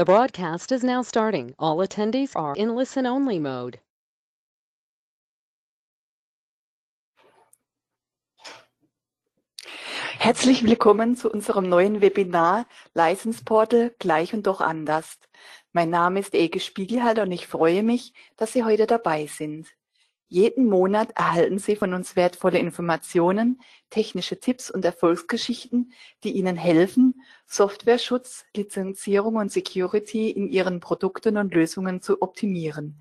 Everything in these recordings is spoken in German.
The broadcast is now starting. All attendees are in listen-only mode. Herzlich willkommen zu unserem neuen Webinar License Portal gleich und doch anders. Mein Name ist Ege Spiegelhalter und ich freue mich, dass Sie heute dabei sind. Jeden Monat erhalten Sie von uns wertvolle Informationen, technische Tipps und Erfolgsgeschichten, die Ihnen helfen, Softwareschutz, Lizenzierung und Security in Ihren Produkten und Lösungen zu optimieren.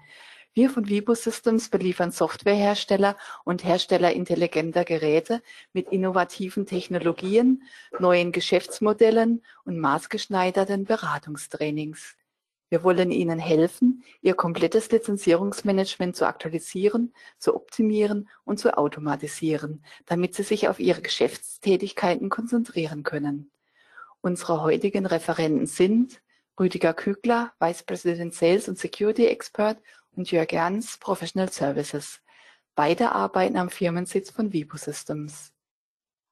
Wir von Vibo Systems beliefern Softwarehersteller und Hersteller intelligenter Geräte mit innovativen Technologien, neuen Geschäftsmodellen und maßgeschneiderten Beratungstrainings. Wir wollen Ihnen helfen, Ihr komplettes Lizenzierungsmanagement zu aktualisieren, zu optimieren und zu automatisieren, damit Sie sich auf Ihre Geschäftstätigkeiten konzentrieren können. Unsere heutigen Referenten sind Rüdiger Kügler, Vice President Sales und Security Expert und Jörg Ernst, Professional Services. Beide arbeiten am Firmensitz von Vibo Systems.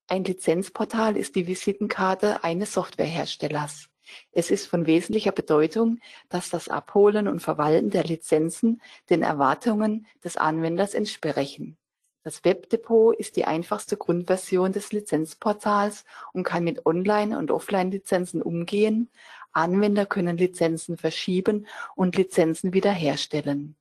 Ein Lizenzportal ist die Visitenkarte eines Softwareherstellers. Es ist von wesentlicher Bedeutung, dass das Abholen und Verwalten der Lizenzen den Erwartungen des Anwenders entsprechen. Das Webdepot ist die einfachste Grundversion des Lizenzportals und kann mit Online- und Offline-Lizenzen umgehen. Anwender können Lizenzen verschieben und Lizenzen wiederherstellen.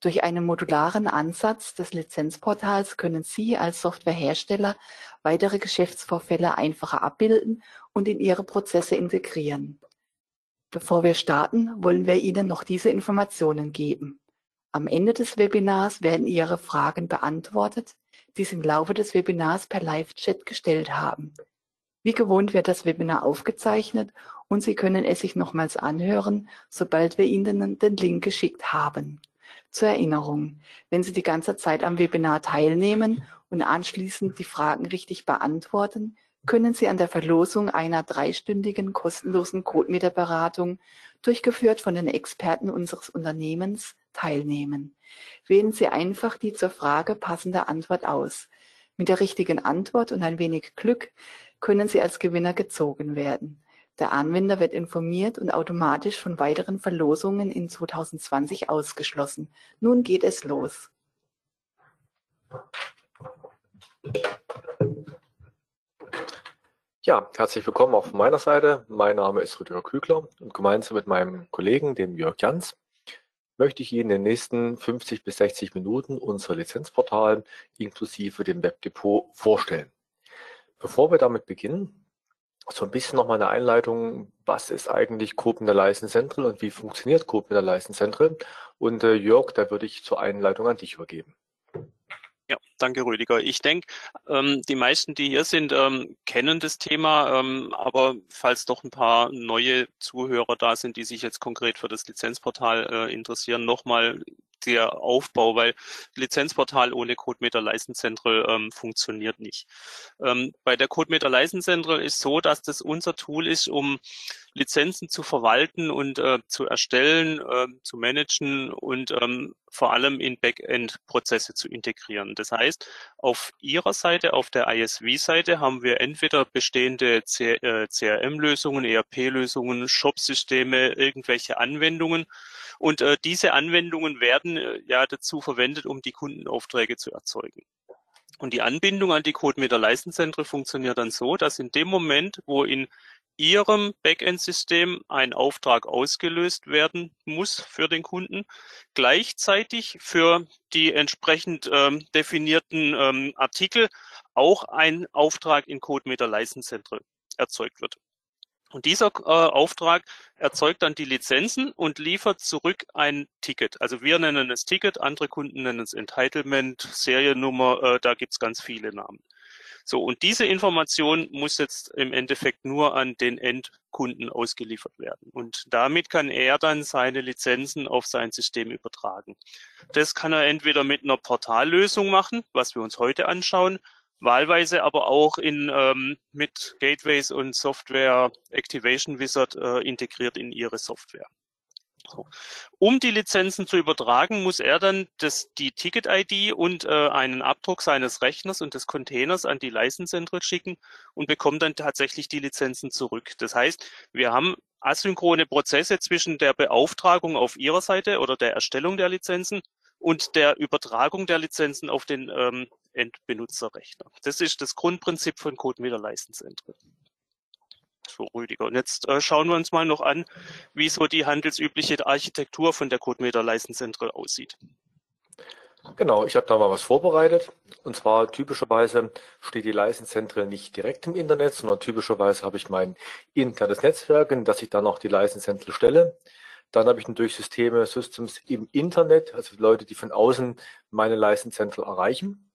Durch einen modularen Ansatz des Lizenzportals können Sie als Softwarehersteller weitere Geschäftsvorfälle einfacher abbilden und in Ihre Prozesse integrieren. Bevor wir starten, wollen wir Ihnen noch diese Informationen geben. Am Ende des Webinars werden Ihre Fragen beantwortet, die Sie im Laufe des Webinars per Live-Chat gestellt haben. Wie gewohnt wird das Webinar aufgezeichnet und Sie können es sich nochmals anhören, sobald wir Ihnen den Link geschickt haben. Zur Erinnerung, wenn Sie die ganze Zeit am Webinar teilnehmen und anschließend die Fragen richtig beantworten, können Sie an der Verlosung einer dreistündigen kostenlosen Codemeter-Beratung, durchgeführt von den Experten unseres Unternehmens, teilnehmen. Wählen Sie einfach die zur Frage passende Antwort aus. Mit der richtigen Antwort und ein wenig Glück können Sie als Gewinner gezogen werden. Der Anwender wird informiert und automatisch von weiteren Verlosungen in 2020 ausgeschlossen. Nun geht es los. Ja, herzlich willkommen auch von meiner Seite. Mein Name ist Rüdiger Kügler und gemeinsam mit meinem Kollegen, dem Jörg Jans, möchte ich Ihnen in den nächsten 50 bis 60 Minuten unser Lizenzportal inklusive dem Webdepot vorstellen. Bevor wir damit beginnen, so ein bisschen noch mal eine Einleitung, was ist eigentlich Coop in der License Central und wie funktioniert Coop in der License Central? Und äh, Jörg, da würde ich zur Einleitung an dich übergeben. Ja, danke Rüdiger. Ich denke, ähm, die meisten, die hier sind, ähm, kennen das Thema, ähm, aber falls doch ein paar neue Zuhörer da sind, die sich jetzt konkret für das Lizenzportal äh, interessieren, nochmal der Aufbau, weil Lizenzportal ohne CodeMeter License Central ähm, funktioniert nicht. Ähm, bei der CodeMeter License Central ist so, dass das unser Tool ist, um Lizenzen zu verwalten und äh, zu erstellen, äh, zu managen und ähm, vor allem in Backend-Prozesse zu integrieren. Das heißt, auf Ihrer Seite, auf der ISV-Seite, haben wir entweder bestehende CRM-Lösungen, äh, ERP-Lösungen, Shop-Systeme, irgendwelche Anwendungen. Und äh, diese Anwendungen werden äh, ja dazu verwendet, um die Kundenaufträge zu erzeugen. Und die Anbindung an die CodeMeter Leistenzentren funktioniert dann so, dass in dem Moment, wo in Ihrem Backend-System ein Auftrag ausgelöst werden muss für den Kunden, gleichzeitig für die entsprechend ähm, definierten ähm, Artikel auch ein Auftrag in CodeMeter Leistenzentren erzeugt wird. Und dieser äh, Auftrag erzeugt dann die Lizenzen und liefert zurück ein Ticket. Also wir nennen es Ticket, andere Kunden nennen es Entitlement, Seriennummer, äh, da gibt's ganz viele Namen. So, und diese Information muss jetzt im Endeffekt nur an den Endkunden ausgeliefert werden. Und damit kann er dann seine Lizenzen auf sein System übertragen. Das kann er entweder mit einer Portallösung machen, was wir uns heute anschauen, wahlweise aber auch in, ähm, mit Gateways und Software Activation Wizard äh, integriert in ihre Software. So. Um die Lizenzen zu übertragen, muss er dann das, die Ticket-ID und äh, einen Abdruck seines Rechners und des Containers an die License Central schicken und bekommt dann tatsächlich die Lizenzen zurück. Das heißt, wir haben asynchrone Prozesse zwischen der Beauftragung auf Ihrer Seite oder der Erstellung der Lizenzen und der Übertragung der Lizenzen auf den ähm, Endbenutzerrechner. Das ist das Grundprinzip von CodeMeter License Entry. So, Rüdiger. Und jetzt äh, schauen wir uns mal noch an, wie so die handelsübliche Architektur von der CodeMeter License Entry aussieht. Genau, ich habe da mal was vorbereitet. Und zwar typischerweise steht die License nicht direkt im Internet, sondern typischerweise habe ich mein internes Netzwerk, in das ich dann auch die License stelle. Dann habe ich natürlich Systeme, Systems im Internet, also Leute, die von außen meine License erreichen.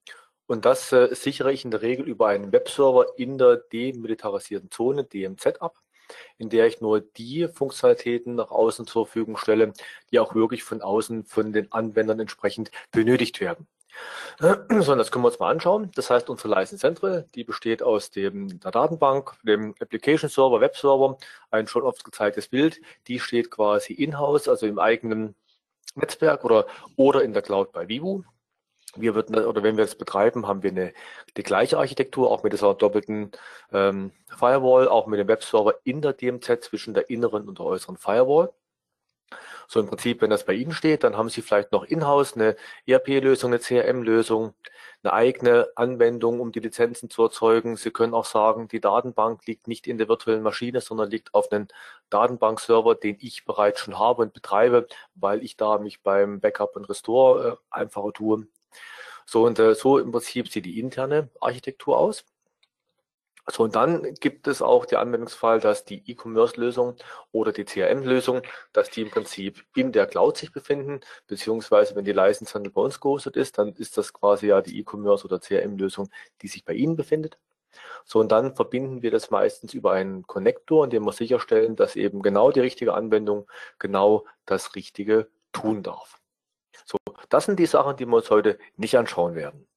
Und das äh, sichere ich in der Regel über einen Webserver in der demilitarisierten Zone, DMZ, ab in der ich nur die Funktionalitäten nach außen zur Verfügung stelle, die auch wirklich von außen von den Anwendern entsprechend benötigt werden. So, das können wir uns mal anschauen. Das heißt, unsere License Central, die besteht aus dem, der Datenbank, dem Application Server, Web Server, ein schon oft gezeigtes Bild. Die steht quasi in-house, also im eigenen Netzwerk oder, oder in der Cloud bei Vivo. Wir würden, oder wenn wir das betreiben, haben wir eine, die gleiche Architektur, auch mit dieser doppelten ähm, Firewall, auch mit dem Webserver in der DMZ zwischen der inneren und der äußeren Firewall. So im Prinzip, wenn das bei Ihnen steht, dann haben Sie vielleicht noch in-house eine ERP-Lösung, eine CRM-Lösung, eine eigene Anwendung, um die Lizenzen zu erzeugen. Sie können auch sagen, die Datenbank liegt nicht in der virtuellen Maschine, sondern liegt auf einem Datenbankserver, den ich bereits schon habe und betreibe, weil ich da mich beim Backup und Restore äh, einfacher tue. So und äh, so im Prinzip sieht die interne Architektur aus. So, und dann gibt es auch den Anwendungsfall, dass die E-Commerce-Lösung oder die CRM-Lösung, dass die im Prinzip in der Cloud sich befinden, beziehungsweise wenn die License Handel bei uns gehostet ist, dann ist das quasi ja die E-Commerce oder CRM-Lösung, die sich bei Ihnen befindet. So, und dann verbinden wir das meistens über einen Connector, in dem wir sicherstellen, dass eben genau die richtige Anwendung genau das Richtige tun darf. So, das sind die Sachen, die wir uns heute nicht anschauen werden.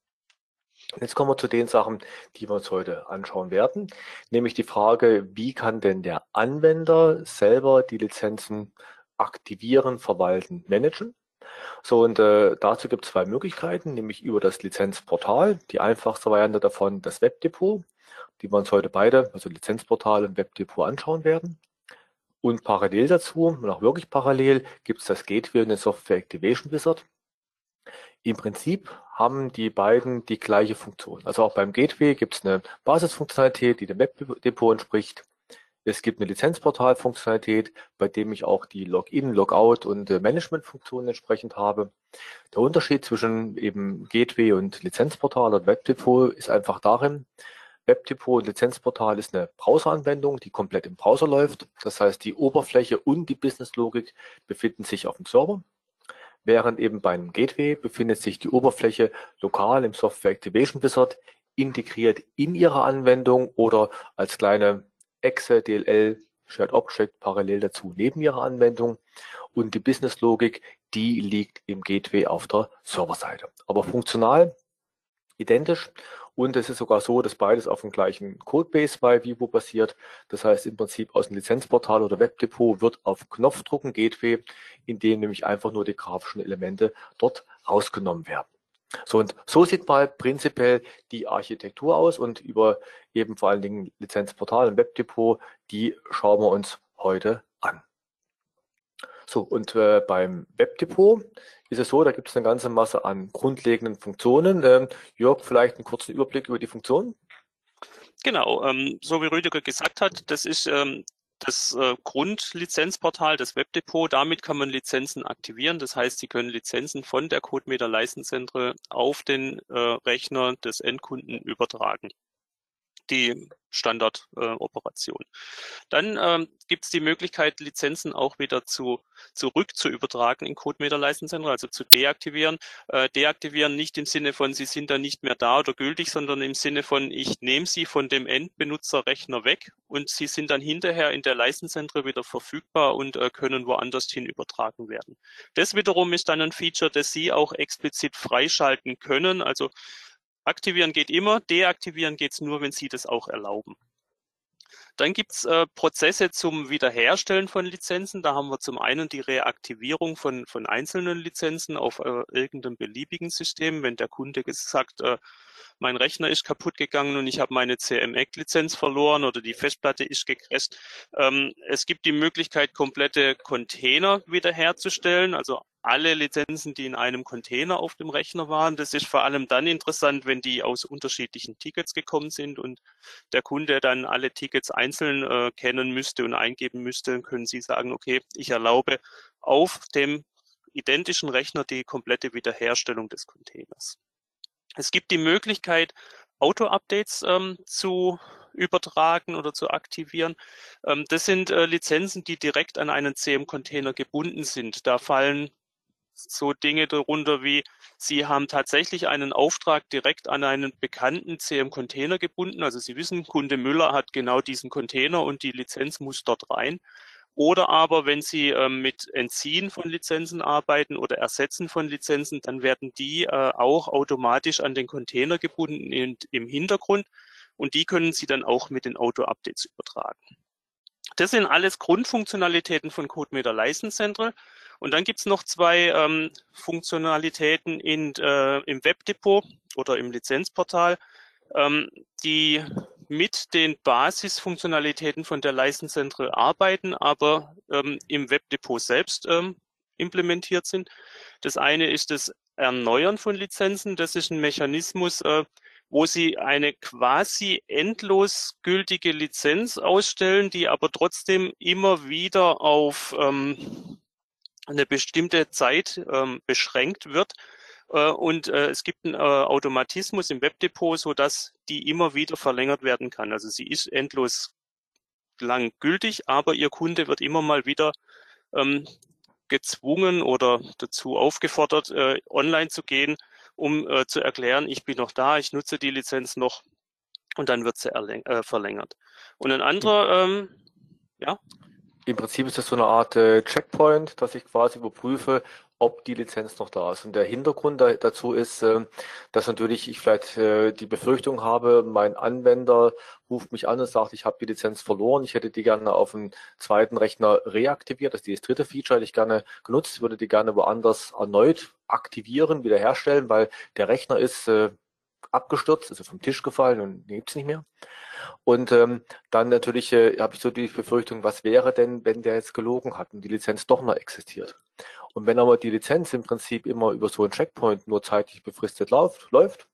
Jetzt kommen wir zu den Sachen, die wir uns heute anschauen werden, nämlich die Frage, wie kann denn der Anwender selber die Lizenzen aktivieren, verwalten, managen? So, und äh, dazu gibt es zwei Möglichkeiten, nämlich über das Lizenzportal, die einfachste Variante davon das Webdepot, die wir uns heute beide, also Lizenzportal und Webdepot anschauen werden. Und parallel dazu, und auch wirklich parallel, gibt es das Gateway und den Software Activation Wizard. Im Prinzip haben die beiden die gleiche Funktion. Also auch beim Gateway gibt es eine Basisfunktionalität, die dem Webdepot entspricht. Es gibt eine Lizenzportal-Funktionalität, bei dem ich auch die Login, Logout und äh, Management-Funktionen entsprechend habe. Der Unterschied zwischen eben Gateway und Lizenzportal und Webdepot ist einfach darin, Webdepot und Lizenzportal ist eine Browser-Anwendung, die komplett im Browser läuft. Das heißt, die Oberfläche und die Businesslogik befinden sich auf dem Server, während eben beim Gateway befindet sich die Oberfläche lokal im Software Activation Wizard integriert in Ihrer Anwendung oder als kleine Exe, DLL, Shared Object parallel dazu neben Ihrer Anwendung. Und die Businesslogik, die liegt im Gateway auf der Serverseite. Aber funktional identisch und es ist sogar so, dass beides auf dem gleichen Codebase bei Vivo basiert. Das heißt im Prinzip aus dem Lizenzportal oder Webdepot wird auf Knopfdrucken Gateway, in dem nämlich einfach nur die grafischen Elemente dort rausgenommen werden. So und so sieht mal prinzipiell die Architektur aus und über eben vor allen Dingen Lizenzportal und Webdepot, die schauen wir uns heute an. So, und äh, beim Webdepot ist es so, da gibt es eine ganze Masse an grundlegenden Funktionen. Ähm, Jörg, vielleicht einen kurzen Überblick über die Funktionen? Genau, ähm, so wie Rüdiger gesagt hat, das ist ähm, das äh, Grundlizenzportal, das Webdepot. Damit kann man Lizenzen aktivieren. Das heißt, Sie können Lizenzen von der CodeMeter License auf den äh, Rechner des Endkunden übertragen die Standardoperation. Äh, Dann ähm, gibt es die Möglichkeit, Lizenzen auch wieder zu, zurück zu übertragen in CodeMeter License Center, also zu deaktivieren. Äh, deaktivieren nicht im Sinne von, sie sind dann nicht mehr da oder gültig, sondern im Sinne von, ich nehme sie von dem Endbenutzerrechner weg und sie sind dann hinterher in der License Center wieder verfügbar und äh, können woanders hin übertragen werden. Das wiederum ist dann ein Feature, das Sie auch explizit freischalten können. Also Aktivieren geht immer, deaktivieren geht es nur, wenn Sie das auch erlauben. Dann gibt es äh, Prozesse zum Wiederherstellen von Lizenzen. Da haben wir zum einen die Reaktivierung von, von einzelnen Lizenzen auf äh, irgendeinem beliebigen System. Wenn der Kunde gesagt, äh, mein Rechner ist kaputt gegangen und ich habe meine CMEC-Lizenz verloren oder die Festplatte ist gecrashed. Ähm, es gibt die Möglichkeit, komplette Container wiederherzustellen, also alle Lizenzen, die in einem Container auf dem Rechner waren. Das ist vor allem dann interessant, wenn die aus unterschiedlichen Tickets gekommen sind und der Kunde dann alle Tickets einzeln äh, kennen müsste und eingeben müsste, können Sie sagen, okay, ich erlaube auf dem identischen Rechner die komplette Wiederherstellung des Containers. Es gibt die Möglichkeit, Auto-Updates ähm, zu übertragen oder zu aktivieren. Ähm, das sind äh, Lizenzen, die direkt an einen CM-Container gebunden sind. Da fallen so Dinge darunter wie, Sie haben tatsächlich einen Auftrag direkt an einen bekannten CM-Container gebunden. Also Sie wissen, Kunde Müller hat genau diesen Container und die Lizenz muss dort rein. Oder aber, wenn Sie ähm, mit Entziehen von Lizenzen arbeiten oder Ersetzen von Lizenzen, dann werden die äh, auch automatisch an den Container gebunden in, im Hintergrund und die können Sie dann auch mit den Auto-Updates übertragen. Das sind alles Grundfunktionalitäten von CodeMeter License Central. Und dann gibt's noch zwei ähm, Funktionalitäten in, äh, im Webdepot oder im Lizenzportal, ähm, die mit den Basisfunktionalitäten von der License Central arbeiten, aber ähm, im Webdepot selbst ähm, implementiert sind. Das eine ist das Erneuern von Lizenzen. Das ist ein Mechanismus, äh, wo Sie eine quasi endlos gültige Lizenz ausstellen, die aber trotzdem immer wieder auf ähm, eine bestimmte Zeit ähm, beschränkt wird. Äh, und äh, es gibt einen äh, Automatismus im Webdepot, so dass die immer wieder verlängert werden kann. Also sie ist endlos lang gültig, aber Ihr Kunde wird immer mal wieder ähm, gezwungen oder dazu aufgefordert, äh, online zu gehen, um äh, zu erklären, ich bin noch da, ich nutze die Lizenz noch und dann wird sie äh, verlängert. Und ein anderer, ähm, ja? Im Prinzip ist das so eine Art äh, Checkpoint, dass ich quasi überprüfe, ob die Lizenz noch da ist. Und der Hintergrund da, dazu ist, äh, dass natürlich ich vielleicht äh, die Befürchtung habe, mein Anwender ruft mich an und sagt, ich habe die Lizenz verloren, ich hätte die gerne auf dem zweiten Rechner reaktiviert, das ist das dritte Feature, hätte ich gerne genutzt, würde die gerne woanders erneut aktivieren, wiederherstellen, weil der Rechner ist äh, abgestürzt, also vom Tisch gefallen und gibt's nicht mehr. Und ähm, dann natürlich äh, habe ich so die Befürchtung, was wäre denn, wenn der jetzt gelogen hat und die Lizenz doch noch existiert. Und wenn aber die Lizenz im Prinzip immer über so einen Checkpoint nur zeitlich befristet läuft, läuft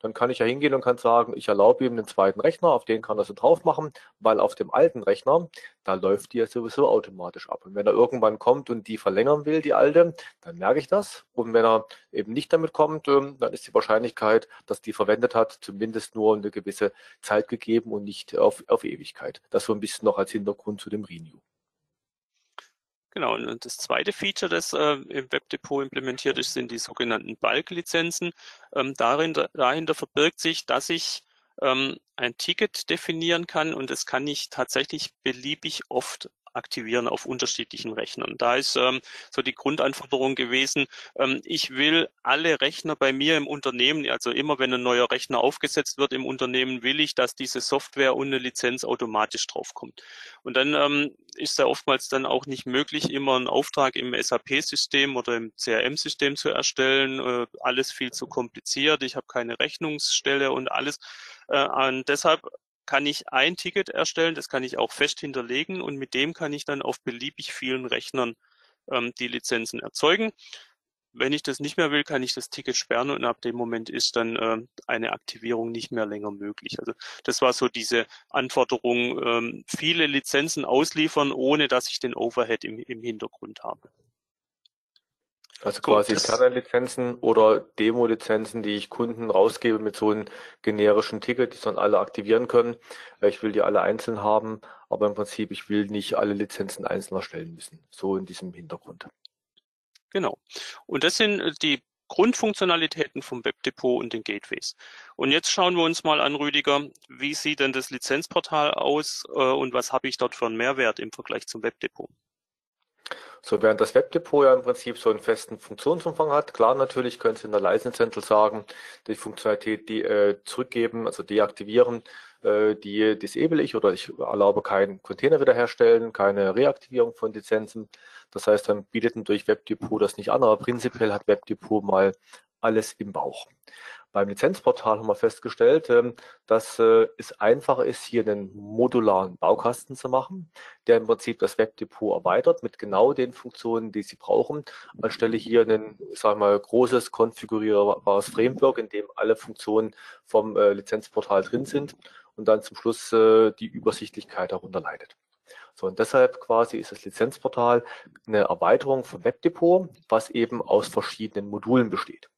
dann kann ich ja hingehen und kann sagen, ich erlaube ihm den zweiten Rechner, auf den kann er so drauf machen, weil auf dem alten Rechner, da läuft die ja sowieso automatisch ab. Und wenn er irgendwann kommt und die verlängern will, die alte, dann merke ich das. Und wenn er eben nicht damit kommt, ähm, dann ist die Wahrscheinlichkeit, dass die verwendet hat, zumindest nur eine gewisse Zeit gegeben und nicht auf, auf Ewigkeit. Das so ein bisschen noch als Hintergrund zu dem Renew. Genau, und das zweite Feature, das äh, im Webdepot implementiert ist, sind die sogenannten Bulk-Lizenzen. Ähm, darin, dahinter verbirgt sich, dass ich ähm, ein Ticket definieren kann und das kann ich tatsächlich beliebig oft aktivieren auf unterschiedlichen Rechnern. Da ist ähm, so die Grundanforderung gewesen, ähm, ich will alle Rechner bei mir im Unternehmen, also immer wenn ein neuer Rechner aufgesetzt wird im Unternehmen, will ich, dass diese Software eine Lizenz automatisch draufkommt. Und dann ähm, ist da oftmals dann auch nicht möglich, immer einen Auftrag im SAP-System oder im CRM-System zu erstellen. Äh, alles viel zu kompliziert. Ich habe keine Rechnungsstelle und alles. Äh, und deshalb kann ich ein Ticket erstellen, das kann ich auch fest hinterlegen und mit dem kann ich dann auf beliebig vielen Rechnern ähm, die Lizenzen erzeugen. Wenn ich das nicht mehr will, kann ich das Ticket sperren und ab dem Moment ist dann äh, eine Aktivierung nicht mehr länger möglich. Also das war so diese Anforderung, ähm, viele Lizenzen ausliefern, ohne dass ich den Overhead im, im Hintergrund habe. Also quasi Kernel-Lizenzen oder Demo-Lizenzen, die ich Kunden rausgebe mit so einem generischen Ticket, die dann alle aktivieren können. Ich will die alle einzeln haben, aber im Prinzip, ich will nicht alle Lizenzen einzeln erstellen müssen. So in diesem Hintergrund. Genau. Und das sind äh, die Grundfunktionalitäten vom Webdepot und den Gateways. Und jetzt schauen wir uns mal an, Rüdiger, wie sieht denn das Lizenzportal aus äh, und was habe ich dort für einen Mehrwert im Vergleich zum Webdepot? So, während das Webdepot ja im Prinzip so einen festen Funktionsumfang hat, klar natürlich können Sie in der License Central sagen, die Funktionalität die, äh, zurückgeben, also deaktivieren, äh, die disable ich oder ich erlaube keinen Container wiederherstellen, keine Reaktivierung von Lizenzen. Das heißt, dann bietet durch Webdepot das nicht an, aber prinzipiell hat Webdepot mal alles im Bauch. Beim Lizenzportal haben wir festgestellt, ähm, dass äh, es einfacher ist, hier einen modularen Baukasten zu machen, der im Prinzip das Webdepot erweitert mit genau den Funktionen, die Sie brauchen, anstelle hier ein, sagen wir mal, großes konfigurierbares Framework, in dem alle Funktionen vom äh, Lizenzportal drin sind und dann zum Schluss äh, die Übersichtlichkeit darunter leidet. So, und deshalb quasi ist das Lizenzportal eine Erweiterung vom Webdepot, was eben aus verschiedenen Modulen besteht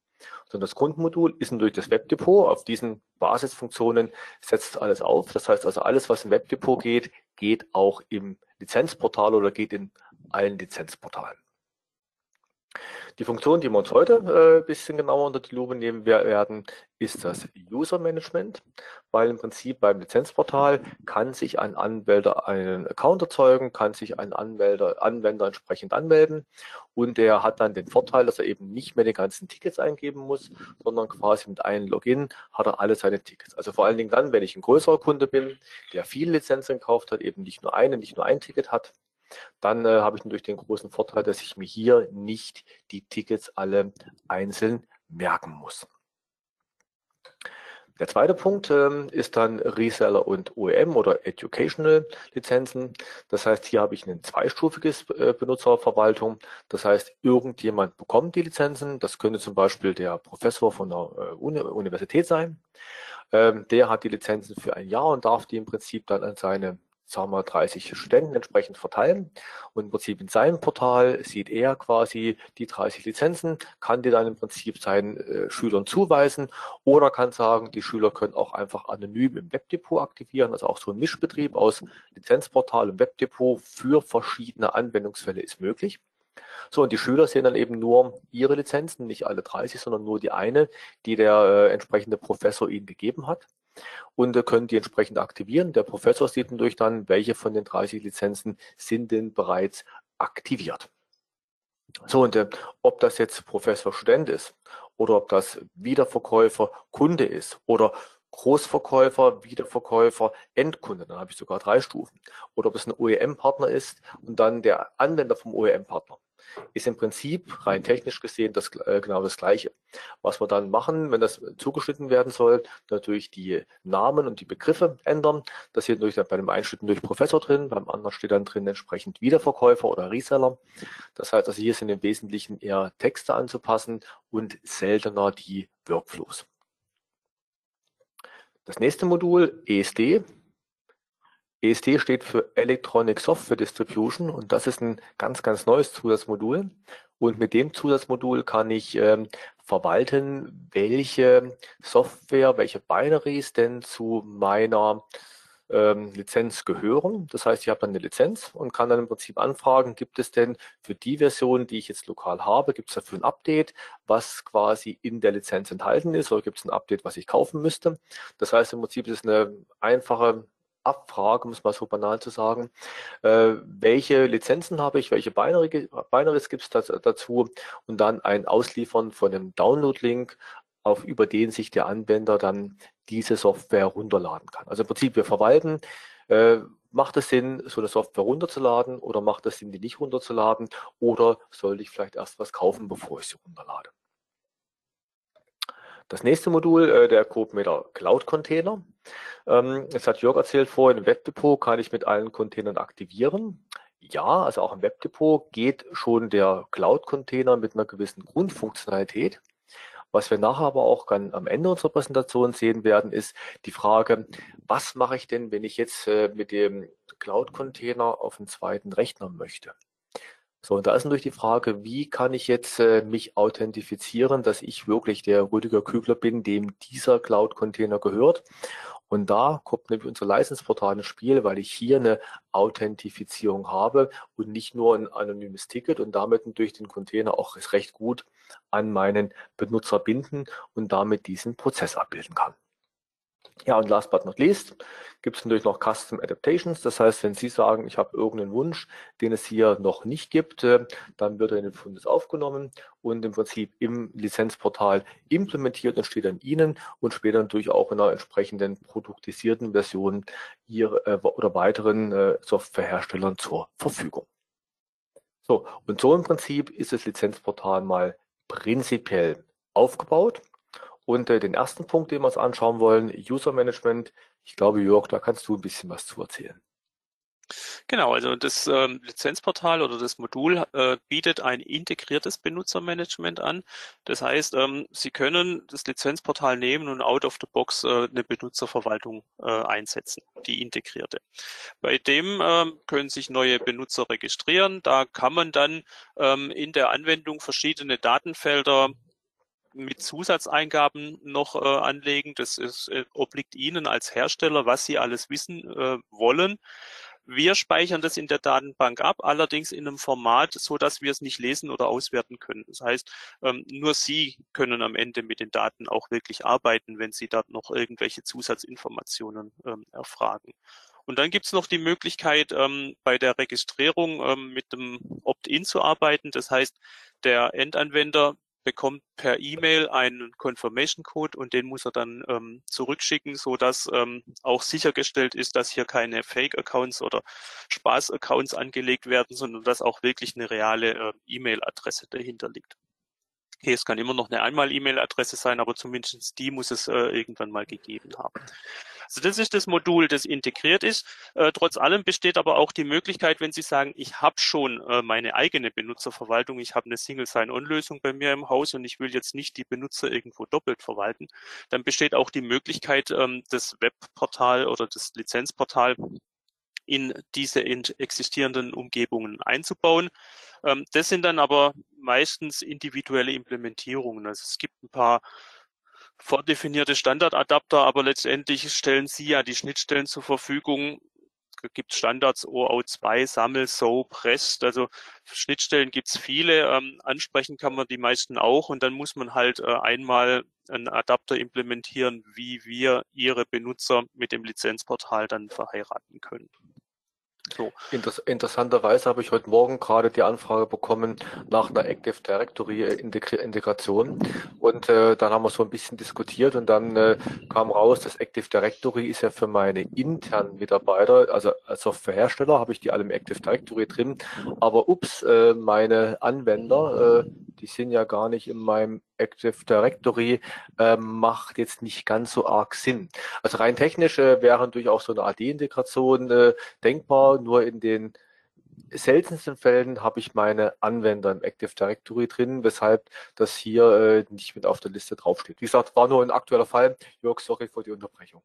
sondern das Grundmodul ist durch das Webdepot. Auf diesen Basisfunktionen setzt alles auf. Das heißt also, alles, was im Webdepot geht, geht auch im Lizenzportal oder geht in allen Lizenzportalen. Die Funktion, die wir uns heute äh, ein bisschen genauer unter die Lupe nehmen werden, ist das User Management, weil im Prinzip beim Lizenzportal kann sich ein Anwender einen Account erzeugen, kann sich ein Anwender, Anwender entsprechend anmelden und der hat dann den Vorteil, dass er eben nicht mehr die ganzen Tickets eingeben muss, sondern quasi mit einem Login hat er alle seine Tickets. Also vor allen Dingen dann, wenn ich ein größerer Kunde bin, der viele Lizenzen gekauft hat, eben nicht nur eine, nicht nur ein Ticket hat, dann äh, habe ich natürlich den großen Vorteil, dass ich mir hier nicht die Tickets alle einzeln merken muss. Der zweite Punkt ähm, ist dann Reseller und OEM oder Educational Lizenzen. Das heißt, hier habe ich eine zweistufiges äh, Benutzerverwaltung. Das heißt, irgendjemand bekommt die Lizenzen. Das könnte zum Beispiel der Professor von der äh, Uni Universität sein. Ähm, der hat die Lizenzen für ein Jahr und darf die im Prinzip dann an seine sagen wir, 30 Studenten entsprechend verteilen. Und im Prinzip in seinem Portal sieht er quasi die 30 Lizenzen, kann die dann im Prinzip seinen äh, Schülern zuweisen oder kann sagen, die Schüler können auch einfach anonym im Webdepot aktivieren, also auch so ein Mischbetrieb aus Lizenzportal und Webdepot für verschiedene Anwendungsfälle ist möglich. So, und die Schüler sehen dann eben nur ihre Lizenzen, nicht alle 30, sondern nur die eine, die der äh, entsprechende Professor ihnen gegeben hat und äh, können die entsprechend aktivieren. Der Professor sieht natürlich dann, welche von den 30 Lizenzen sind denn bereits aktiviert. So, und äh, ob das jetzt Professor Student ist oder ob das Wiederverkäufer Kunde ist oder Großverkäufer, Wiederverkäufer, Endkunde, dann habe ich sogar drei Stufen. Oder ob es ein OEM-Partner ist und dann der Anwender vom OEM-Partner ist im Prinzip rein technisch gesehen das, äh, genau das Gleiche. Was wir dann machen, wenn das zugeschnitten werden soll, natürlich die Namen und die Begriffe ändern. Das hier natürlich bei dem einen steht durch Professor drin, beim anderen steht dann drin entsprechend Wiederverkäufer oder Reseller. Das heißt also hier sind im Wesentlichen eher Texte anzupassen und seltener die Workflows. Das nächste Modul ESD ESD steht für Electronic Software Distribution und das ist ein ganz, ganz neues Zusatzmodul. Und mit dem Zusatzmodul kann ich ähm, verwalten, welche Software, welche Binaries denn zu meiner ähm, Lizenz gehören. Das heißt, ich habe dann eine Lizenz und kann dann im Prinzip anfragen, gibt es denn für die Version, die ich jetzt lokal habe, gibt es dafür ein Update, was quasi in der Lizenz enthalten ist, oder gibt es ein Update, was ich kaufen müsste. Das heißt, im Prinzip ist es eine einfache abfrage, um es mal so banal zu sagen, äh, welche Lizenzen habe ich, welche Binary, Binaries gibt es dazu und dann ein Ausliefern von einem Download-Link, auf, über den sich der Anwender dann diese Software runterladen kann. Also im Prinzip, wir verwalten, äh, macht es Sinn, so eine Software runterzuladen oder macht es Sinn, die nicht runterzuladen oder sollte ich vielleicht erst was kaufen, bevor ich sie runterlade. Das nächste Modul, äh, der CodeMeter Cloud Container. Ähm, es hat Jörg erzählt vorhin, im Webdepot kann ich mit allen Containern aktivieren. Ja, also auch im Webdepot geht schon der Cloud-Container mit einer gewissen Grundfunktionalität. Was wir nachher aber auch am Ende unserer Präsentation sehen werden, ist die Frage, was mache ich denn, wenn ich jetzt äh, mit dem Cloud-Container auf einen zweiten Rechner möchte? So, und da ist natürlich die Frage, wie kann ich jetzt äh, mich authentifizieren, dass ich wirklich der Rüdiger Kügler bin, dem dieser Cloud-Container gehört. Und da kommt nämlich unser License-Portal ins Spiel, weil ich hier eine Authentifizierung habe und nicht nur ein anonymes Ticket und damit durch den Container auch recht gut an meinen Benutzer binden und damit diesen Prozess abbilden kann. Ja, und last but not least gibt es natürlich noch Custom Adaptations. Das heißt, wenn Sie sagen, ich habe irgendeinen Wunsch, den es hier noch nicht gibt, äh, dann wird er in den Fundes aufgenommen und im Prinzip im Lizenzportal implementiert und steht an Ihnen und später natürlich auch in einer entsprechenden produktisierten Version Ihrer äh, oder weiteren äh, Softwareherstellern zur Verfügung. So, und so im Prinzip ist das Lizenzportal mal prinzipiell aufgebaut. Und äh, den ersten Punkt, den wir uns anschauen wollen, User Management. Ich glaube, Jörg, da kannst du ein bisschen was zu erzählen. Genau, also das ähm, Lizenzportal oder das Modul äh, bietet ein integriertes Benutzermanagement an. Das heißt, ähm, Sie können das Lizenzportal nehmen und out of the box äh, eine Benutzerverwaltung äh, einsetzen, die integrierte. Bei dem ähm, können sich neue Benutzer registrieren. Da kann man dann ähm, in der Anwendung verschiedene Datenfelder mit Zusatzeingaben noch äh, anlegen. Das ist, äh, obliegt Ihnen als Hersteller, was Sie alles wissen äh, wollen. Wir speichern das in der Datenbank ab, allerdings in einem Format, so dass wir es nicht lesen oder auswerten können. Das heißt, ähm, nur Sie können am Ende mit den Daten auch wirklich arbeiten, wenn Sie dort noch irgendwelche Zusatzinformationen ähm, erfragen. Und dann gibt es noch die Möglichkeit, ähm, bei der Registrierung mit dem Opt-in zu arbeiten. Das heißt, der Endanwender bekommt per E-Mail einen Confirmation Code und den muss er dann ähm, zurückschicken, so dass ähm, auch sichergestellt ist, dass hier keine Fake Accounts oder Spaß Accounts angelegt werden, sondern dass auch wirklich eine reale äh, E-Mail-Adresse dahinter liegt. Okay, es kann immer noch eine Einmal-E-Mail-Adresse sein, aber zumindest die muss es äh, irgendwann mal gegeben haben. Also das ist das Modul, das integriert ist. Äh, trotz allem besteht aber auch die Möglichkeit, wenn Sie sagen, ich habe schon äh, meine eigene Benutzerverwaltung, ich habe eine Single Sign-On-Lösung bei mir im Haus und ich will jetzt nicht die Benutzer irgendwo doppelt verwalten, dann besteht auch die Möglichkeit, ähm, das Webportal oder das Lizenzportal in diese existierenden Umgebungen einzubauen. Ähm, das sind dann aber meistens individuelle Implementierungen. Also es gibt ein paar vordefinierte Standardadapter, aber letztendlich stellen Sie ja die Schnittstellen zur Verfügung. Es gibt Standards OAuth2, Sammel, SOAP, REST. Also Schnittstellen gibt es viele. Ähm, ansprechen kann man die meisten auch und dann muss man halt äh, einmal einen Adapter implementieren, wie wir Ihre Benutzer mit dem Lizenzportal dann verheiraten können. So. Inter interessanterweise habe ich heute Morgen gerade die Anfrage bekommen nach einer Active Directory Integration und äh, dann haben wir so ein bisschen diskutiert und dann äh, kam raus, das Active Directory ist ja für meine internen Mitarbeiter, also als Softwarehersteller habe ich die alle im Active Directory drin, aber ups, äh, meine Anwender, äh, die sind ja gar nicht in meinem Active Directory, äh, macht jetzt nicht ganz so arg Sinn. Also rein technisch äh, wäre auch so eine AD-Integration äh, denkbar, nur in den seltensten Fällen habe ich meine Anwender im Active Directory drin, weshalb das hier äh, nicht mit auf der Liste draufsteht. Wie gesagt, war nur ein aktueller Fall. Jörg, sorry für die Unterbrechung.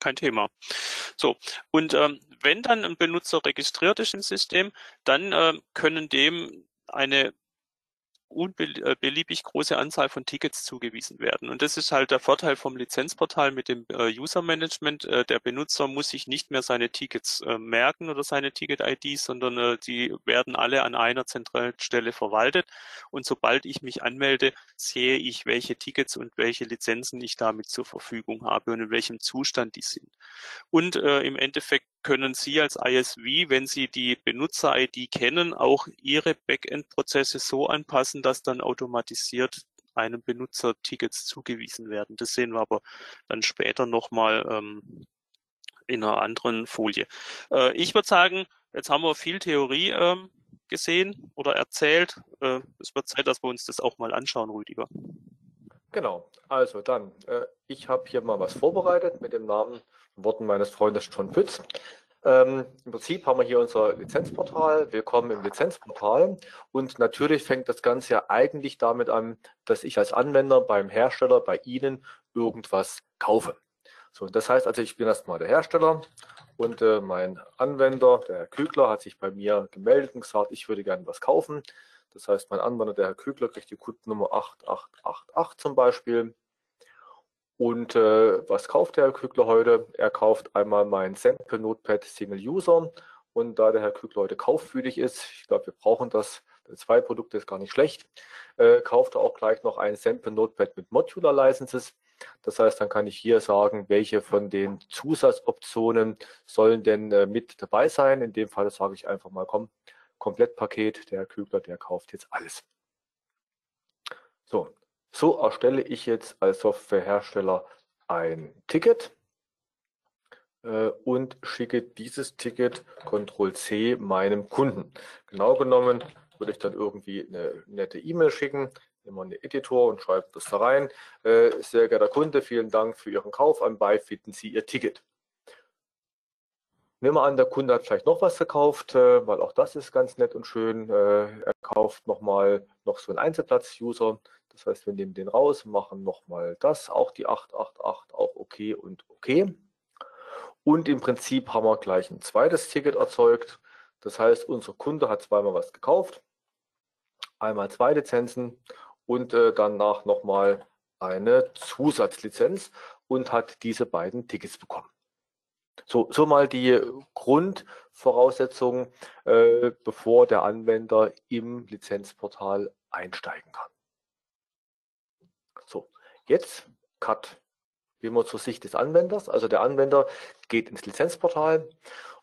Kein Thema. So, und ähm, wenn dann ein Benutzer registriert ist im System, dann äh, können dem eine unbeliebig äh, große Anzahl von Tickets zugewiesen werden. Und das ist halt der Vorteil vom Lizenzportal mit dem äh, User Management. Äh, der Benutzer muss sich nicht mehr seine Tickets merken oder seine Ticket-IDs, sondern die werden alle an einer zentralen Stelle verwaltet. Und sobald ich mich anmelde, sehe ich, welche Tickets und welche Lizenzen ich damit zur Verfügung habe und in welchem Zustand die sind. Und äh, im Endeffekt können Sie als ISV, wenn Sie die Benutzer-ID kennen, auch Ihre Backend-Prozesse so anpassen, dass dann automatisiert einem Benutzer Tickets zugewiesen werden. Das sehen wir aber dann später nochmal ähm, in einer anderen Folie. Äh, ich würde sagen, jetzt haben wir viel Theorie ähm, gesehen oder erzählt. Äh, es wird Zeit, dass wir uns das auch mal anschauen, Rüdiger. Genau, also dann, äh, ich habe hier mal was vorbereitet mit dem Namen Worten meines Freundes John Pütz. Ähm, Im Prinzip haben wir hier unser Lizenzportal. Willkommen im Lizenzportal. Und natürlich fängt das Ganze ja eigentlich damit an, dass ich als Anwender beim Hersteller, bei Ihnen irgendwas kaufe. So, das heißt also, ich bin erstmal der Hersteller und äh, mein Anwender, der Herr Kügler, hat sich bei mir gemeldet und gesagt, ich würde gerne was kaufen. Das heißt, mein Anwender, der Herr Kügler, kriegt die Kundennummer 8888 zum Beispiel. Und äh, was kauft der Herr Kügler heute? Er kauft einmal mein Sample Notepad Single User. Und da der Herr Kügler heute kauffühlig ist, ich glaube, wir brauchen das, zwei Produkte ist gar nicht schlecht, äh, kauft er auch gleich noch ein Sample Notepad mit Modular Licenses. Das heißt, dann kann ich hier sagen, welche von den Zusatzoptionen sollen denn äh, mit dabei sein. In dem Fall sage ich einfach mal, komm, Komplettpaket, der Herr Kügler, der kauft jetzt alles. So, so erstelle ich jetzt als Softwarehersteller ein Ticket äh, und schicke dieses Ticket Ctrl C meinem Kunden. Genau genommen würde ich dann irgendwie eine nette E-Mail schicken. immer einen Editor und schreibe das da rein. Äh, sehr geehrter Kunde, vielen Dank für Ihren Kauf. Anbei finden Sie Ihr Ticket. Nehmen wir an, der Kunde hat vielleicht noch was gekauft, äh, weil auch das ist ganz nett und schön. Äh, er kauft nochmal noch so einen Einzelplatz-User. Das heißt, wir nehmen den raus, machen nochmal das, auch die 888, auch okay und okay. Und im Prinzip haben wir gleich ein zweites Ticket erzeugt. Das heißt, unser Kunde hat zweimal was gekauft, einmal zwei Lizenzen und äh, danach nochmal eine Zusatzlizenz und hat diese beiden Tickets bekommen. So, so mal die Grundvoraussetzungen, äh, bevor der Anwender im Lizenzportal einsteigen kann. So, jetzt Cut. Gehen wir zur Sicht des Anwenders. Also der Anwender geht ins Lizenzportal.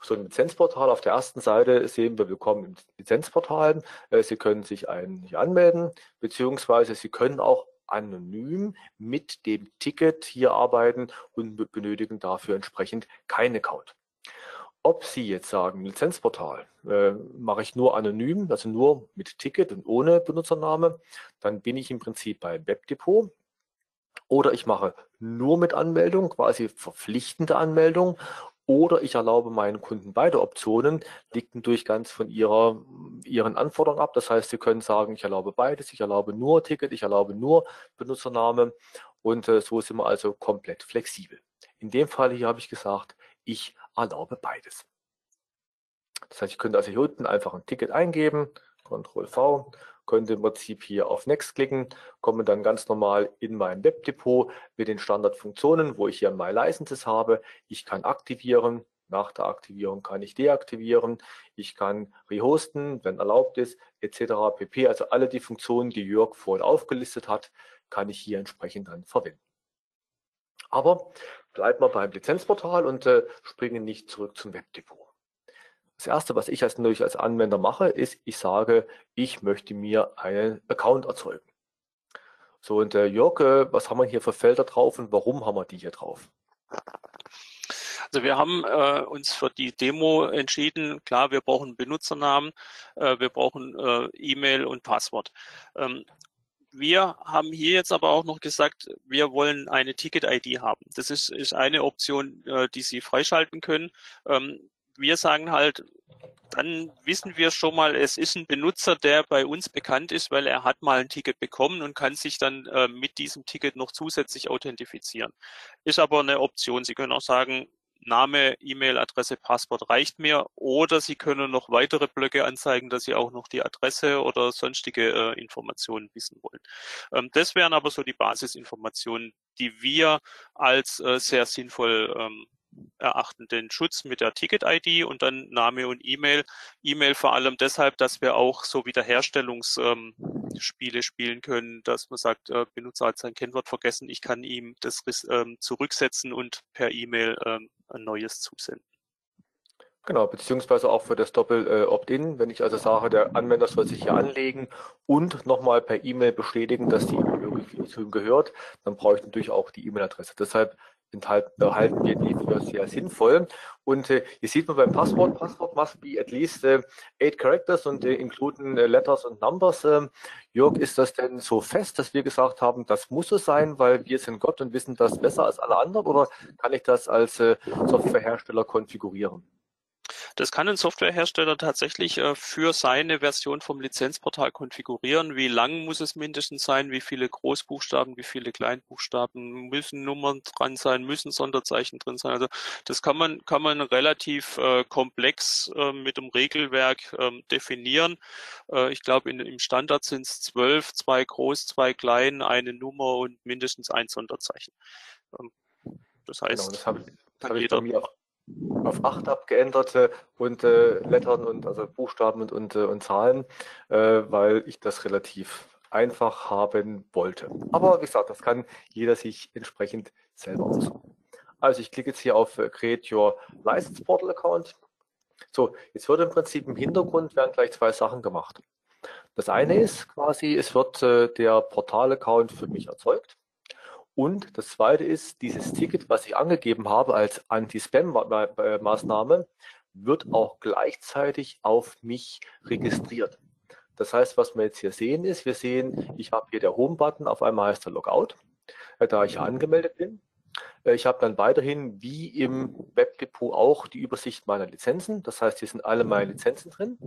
So ein Lizenzportal auf der ersten Seite sehen wir, willkommen im Lizenzportal. Äh, Sie können sich eigentlich anmelden, beziehungsweise Sie können auch anonym mit dem Ticket hier arbeiten und benötigen dafür entsprechend keinen Account. Ob Sie jetzt sagen, Lizenzportal äh, mache ich nur anonym, also nur mit Ticket und ohne Benutzername, dann bin ich im Prinzip beim Webdepot. Oder ich mache nur mit Anmeldung, quasi verpflichtende Anmeldung oder ich erlaube meinen Kunden beide Optionen, liegt natürlich ganz von ihrer, ihren Anforderungen ab. Das heißt, Sie können sagen, ich erlaube beides, ich erlaube nur Ticket, ich erlaube nur Benutzername und äh, so sind wir also komplett flexibel. In dem Fall hier habe ich gesagt, ich erlaube beides. Das heißt, ich könnte also hier unten einfach ein Ticket eingeben, Ctrl V, könnte im Prinzip hier auf Next klicken, komme dann ganz normal in mein Webdepot mit den Standardfunktionen, wo ich hier My Licenses habe. Ich kann aktivieren, nach der Aktivierung kann ich deaktivieren, ich kann rehosten, wenn erlaubt ist, etc. pp. Also alle die Funktionen, die Jörg vorhin aufgelistet hat, kann ich hier entsprechend dann verwenden. Aber bleiben wir beim Lizenzportal und äh, springen nicht zurück zum Webdepot. Das erste, was ich als natürlich als Anwender mache, ist, ich sage, ich möchte mir einen Account erzeugen. So, und äh, Jörg, was haben wir hier für Felder drauf und warum haben wir die hier drauf? Also wir haben äh, uns für die Demo entschieden, klar, wir brauchen Benutzernamen, äh, wir brauchen äh, E-Mail und Passwort. Ähm, wir haben hier jetzt aber auch noch gesagt, wir wollen eine Ticket-ID haben. Das ist, ist eine Option, äh, die Sie freischalten können. Ähm, wir sagen halt, dann wissen wir schon mal, es ist ein Benutzer, der bei uns bekannt ist, weil er hat mal ein Ticket bekommen und kann sich dann äh, mit diesem Ticket noch zusätzlich authentifizieren. Ist aber eine Option. Sie können auch sagen, Name, E-Mail-Adresse, Passwort reicht mir oder Sie können noch weitere Blöcke anzeigen, dass Sie auch noch die Adresse oder sonstige äh, Informationen wissen wollen. Ähm, das wären aber so die Basisinformationen, die wir als äh, sehr sinnvoll ähm, erachten den Schutz mit der Ticket-ID und dann Name und E-Mail. E-Mail vor allem deshalb, dass wir auch so Wiederherstellungsspiele ähm, spielen können, dass man sagt, äh, Benutzer hat sein Kennwort vergessen, ich kann ihm das ähm, zurücksetzen und per E-Mail ähm, ein neues zusenden. Genau, beziehungsweise auch für das Doppel-Opt-in, wenn ich also sage, der Anwender soll sich hier anlegen und nochmal per E-Mail bestätigen, dass die E-Mail irgendwie zu ihm gehört, dann brauche ich natürlich auch die E-Mail-Adresse. Deshalb enthalten, halten wir die für sehr sinnvoll. Und äh, hier sieht man beim Passwort, Passwort must be at least äh, eight characters und äh, including äh, letters und numbers. Ähm, Jörg, ist das denn so fest, dass wir gesagt haben, das muss so sein, weil wir sind Gott und wissen das besser als alle anderen oder kann ich das als äh, Softwarehersteller konfigurieren? Das kann ein Softwarehersteller tatsächlich äh, für seine Version vom Lizenzportal konfigurieren. Wie lang muss es mindestens sein? Wie viele Großbuchstaben, wie viele Kleinbuchstaben müssen Nummern dran sein? Müssen Sonderzeichen drin sein? Also das kann man, kann man relativ äh, komplex äh, mit dem Regelwerk ähm, definieren. Äh, ich glaube, im Standard sind es zwölf, zwei groß, zwei klein, eine Nummer und mindestens ein Sonderzeichen. Ähm, das heißt, genau, das habe, das habe ich bei mir auf 8 abgeänderte und äh, Lettern und also Buchstaben und, und, äh, und Zahlen, äh, weil ich das relativ einfach haben wollte. Aber wie gesagt, das kann jeder sich entsprechend selber aussuchen. Also ich klicke jetzt hier auf äh, Create Your License Portal Account. So, jetzt wird im Prinzip im Hintergrund werden gleich zwei Sachen gemacht. Das eine ist quasi, es wird äh, der Portal-Account für mich erzeugt. Und das zweite ist, dieses Ticket, was ich angegeben habe als Anti-Spam-Maßnahme, wird auch gleichzeitig auf mich registriert. Das heißt, was wir jetzt hier sehen ist, wir sehen, ich habe hier der Home-Button, auf einmal heißt er Logout, äh, da ich angemeldet bin. Äh, ich habe dann weiterhin wie im Webdepot auch die Übersicht meiner Lizenzen. Das heißt, hier sind alle meine Lizenzen drin.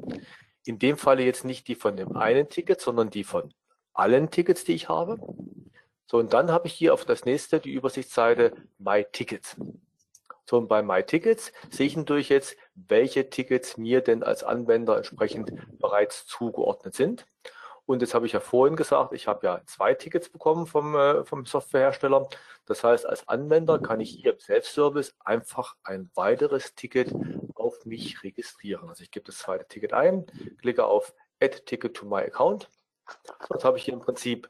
In dem Falle jetzt nicht die von dem einen Ticket, sondern die von allen Tickets, die ich habe. So, und dann habe ich hier auf das nächste die Übersichtsseite My Tickets. So, und bei My Tickets sehe ich natürlich jetzt, welche Tickets mir denn als Anwender entsprechend bereits zugeordnet sind. Und jetzt habe ich ja vorhin gesagt, ich habe ja zwei Tickets bekommen vom, äh, vom Softwarehersteller. Das heißt, als Anwender kann ich hier im Self-Service einfach ein weiteres Ticket auf mich registrieren. Also ich gebe das zweite Ticket ein, klicke auf Add Ticket to my Account. Jetzt habe ich hier im Prinzip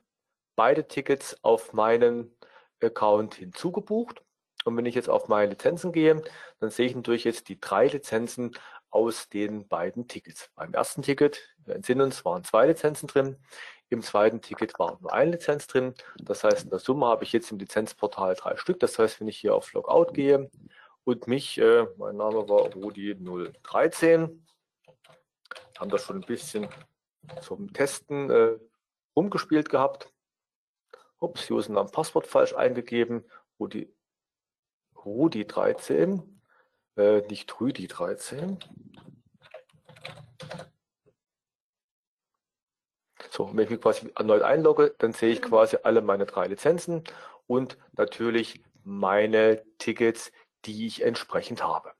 beide Tickets auf meinen Account hinzugebucht. Und wenn ich jetzt auf meine Lizenzen gehe, dann sehe ich natürlich jetzt die drei Lizenzen aus den beiden Tickets. Beim ersten Ticket, wir entsinnen uns, waren zwei Lizenzen drin. Im zweiten Ticket war nur eine Lizenz drin. Das heißt, in der Summe habe ich jetzt im Lizenzportal drei Stück. Das heißt, wenn ich hier auf Logout gehe und mich, äh, mein Name war Rudi013, haben das schon ein bisschen zum Testen äh, rumgespielt gehabt. Ups, Usernamen Passwort falsch eingegeben. Rudi, Rudi 13, äh, nicht Rüdi 13. So, wenn ich mich quasi erneut einlogge, dann sehe ich quasi alle meine drei Lizenzen und natürlich meine Tickets, die ich entsprechend habe.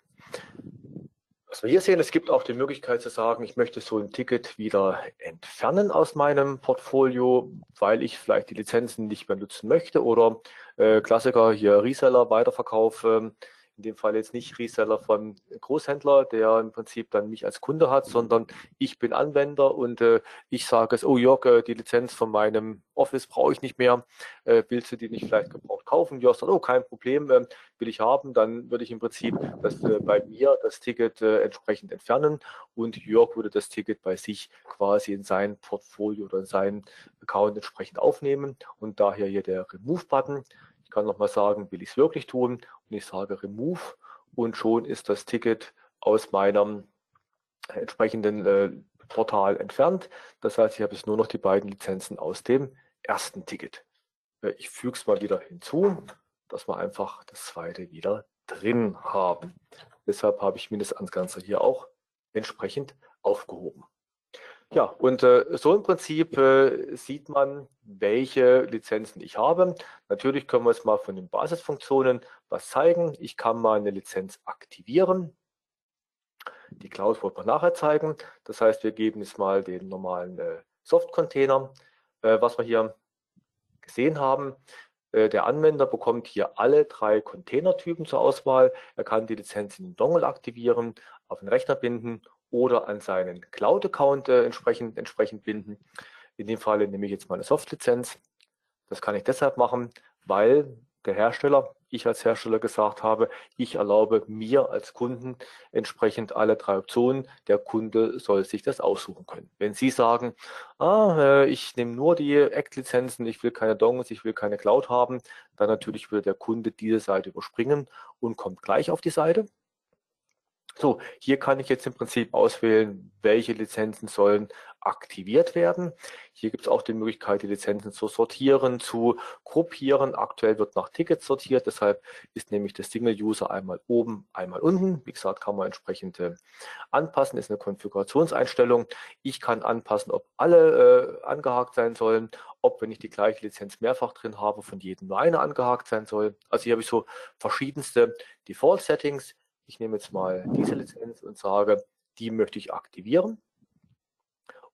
Was wir hier sehen, es gibt auch die Möglichkeit zu sagen, ich möchte so ein Ticket wieder entfernen aus meinem Portfolio, weil ich vielleicht die Lizenzen nicht mehr nutzen möchte oder äh, Klassiker hier Reseller, Weiterverkauf. Äh, in dem Fall jetzt nicht Reseller von Großhändler, der im Prinzip dann mich als Kunde hat, sondern ich bin Anwender und äh, ich sage es, oh Jörg, äh, die Lizenz von meinem Office brauche ich nicht mehr, äh, willst du die nicht vielleicht gebraucht kaufen? Jörg sagt, oh, kein Problem, ähm, will ich haben, dann würde ich im Prinzip das, äh, bei mir das Ticket äh, entsprechend entfernen und Jörg würde das Ticket bei sich quasi in sein Portfolio oder in seinen Account entsprechend aufnehmen. Und daher hier der Remove-Button kann nochmal sagen, will ich es wirklich tun? Und ich sage Remove und schon ist das Ticket aus meinem entsprechenden äh, Portal entfernt. Das heißt, ich habe jetzt nur noch die beiden Lizenzen aus dem ersten Ticket. Äh, ich füge es mal wieder hinzu, dass wir einfach das zweite wieder drin haben. Deshalb habe ich mir das Ganze hier auch entsprechend aufgehoben. Ja, und äh, so im Prinzip äh, sieht man, welche Lizenzen ich habe. Natürlich können wir jetzt mal von den Basisfunktionen was zeigen. Ich kann mal eine Lizenz aktivieren. Die Cloud wird man nachher zeigen. Das heißt, wir geben jetzt mal den normalen äh, Soft-Container, äh, was wir hier gesehen haben. Äh, der Anwender bekommt hier alle drei Containertypen zur Auswahl. Er kann die Lizenz in den Dongle aktivieren, auf den Rechner binden oder an seinen Cloud-Account äh, entsprechend, entsprechend binden. In dem Fall nehme ich jetzt meine Soft-Lizenz. Das kann ich deshalb machen, weil der Hersteller, ich als Hersteller gesagt habe, ich erlaube mir als Kunden entsprechend alle drei Optionen. Der Kunde soll sich das aussuchen können. Wenn Sie sagen, ah, äh, ich nehme nur die Act-Lizenzen, ich will keine Dongles, ich will keine Cloud haben, dann natürlich würde der Kunde diese Seite überspringen und kommt gleich auf die Seite. So, hier kann ich jetzt im Prinzip auswählen, welche Lizenzen sollen aktiviert werden. Hier gibt es auch die Möglichkeit, die Lizenzen zu sortieren, zu gruppieren. Aktuell wird nach Tickets sortiert, deshalb ist nämlich der Single-User einmal oben, einmal unten. Wie gesagt, kann man entsprechend äh, anpassen, ist eine Konfigurationseinstellung. Ich kann anpassen, ob alle äh, angehakt sein sollen, ob, wenn ich die gleiche Lizenz mehrfach drin habe, von jedem nur eine angehakt sein soll. Also hier habe ich so verschiedenste Default-Settings ich nehme jetzt mal diese Lizenz und sage, die möchte ich aktivieren.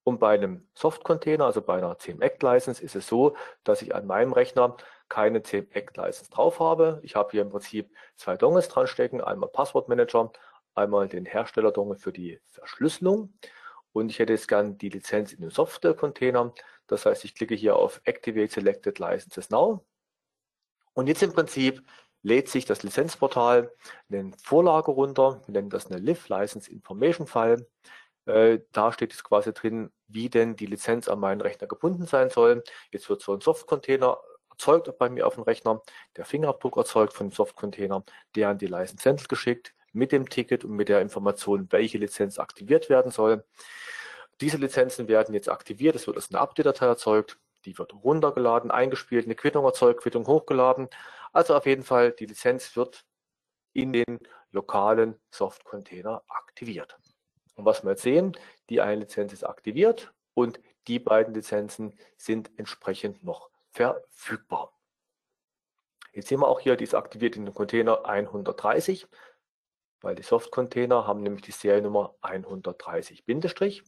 Und bei einem Soft-Container, also bei einer CMAC-License, ist es so, dass ich an meinem Rechner keine CMAC-License drauf habe. Ich habe hier im Prinzip zwei Dongles dran stecken, einmal Passwortmanager, einmal den Hersteller-Dongle für die Verschlüsselung. Und ich hätte jetzt gern die Lizenz in dem Software-Container. Das heißt, ich klicke hier auf Activate Selected Licenses Now. Und jetzt im Prinzip lädt sich das Lizenzportal eine Vorlage runter, wir nennen das eine Live License Information File. Äh, da steht es quasi drin, wie denn die Lizenz an meinen Rechner gebunden sein soll. Jetzt wird so ein Soft-Container erzeugt bei mir auf dem Rechner, der Fingerabdruck erzeugt von dem Soft-Container, der an die License Central geschickt mit dem Ticket und mit der Information, welche Lizenz aktiviert werden soll. Diese Lizenzen werden jetzt aktiviert, es wird als eine Update-Datei erzeugt, die wird runtergeladen, eingespielt, eine Quittung erzeugt, Quittung hochgeladen. Also auf jeden Fall, die Lizenz wird in den lokalen Soft-Container aktiviert. Und was wir jetzt sehen, die eine Lizenz ist aktiviert und die beiden Lizenzen sind entsprechend noch verfügbar. Jetzt sehen wir auch hier, die ist aktiviert in den Container 130, weil die Soft-Container haben nämlich die Seriennummer 130 Bindestrich.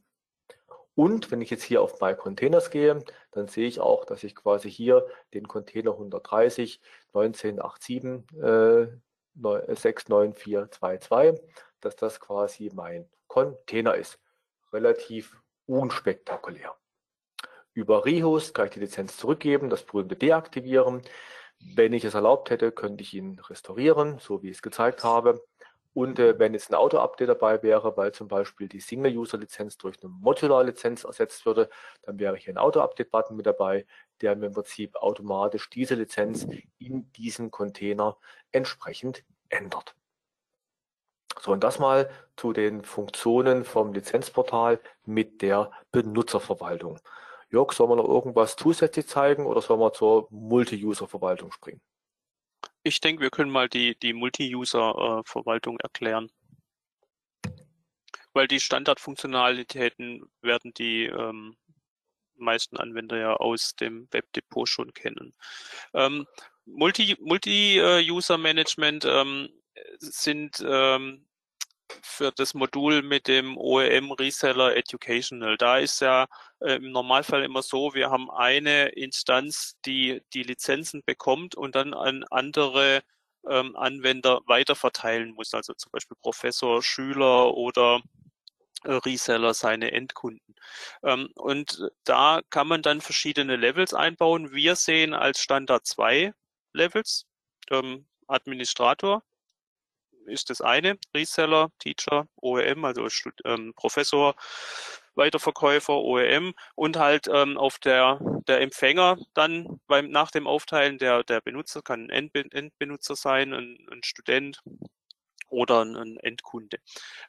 Und wenn ich jetzt hier auf My Containers gehe, dann sehe ich auch, dass ich quasi hier den Container 130 1987 äh, 69422, dass das quasi mein Container ist. Relativ unspektakulär. Über Rehost kann ich die Lizenz zurückgeben, das berühmte deaktivieren. Wenn ich es erlaubt hätte, könnte ich ihn restaurieren, so wie ich es gezeigt habe. Und äh, wenn jetzt ein Auto-Update dabei wäre, weil zum Beispiel die Single-User-Lizenz durch eine Modular-Lizenz ersetzt würde, dann wäre hier ein Auto-Update-Button mit dabei, der mir im Prinzip automatisch diese Lizenz in diesem Container entsprechend ändert. So, und das mal zu den Funktionen vom Lizenzportal mit der Benutzerverwaltung. Jörg, soll man noch irgendwas zusätzlich zeigen oder soll man zur Multi-User-Verwaltung springen? Ich denke, wir können mal die, die Multi-User-Verwaltung erklären. Weil die Standardfunktionalitäten werden die ähm, meisten Anwender ja aus dem Webdepot schon kennen. Ähm, Multi-User-Management ähm, sind ähm, für das Modul mit dem OEM Reseller Educational. Da ist ja äh, im Normalfall immer so, wir haben eine Instanz, die die Lizenzen bekommt und dann an andere ähm, Anwender weiterverteilen muss, also zum Beispiel Professor, Schüler oder äh, Reseller seine Endkunden. Ähm, und da kann man dann verschiedene Levels einbauen. Wir sehen als Standard zwei Levels. Ähm, Administrator, ist das eine, Reseller, Teacher, OEM, also ähm, Professor, Weiterverkäufer, OEM und halt ähm, auf der, der Empfänger dann beim, nach dem Aufteilen der, der Benutzer, kann ein Endbenutzer sein, ein, ein Student oder ein, ein Endkunde.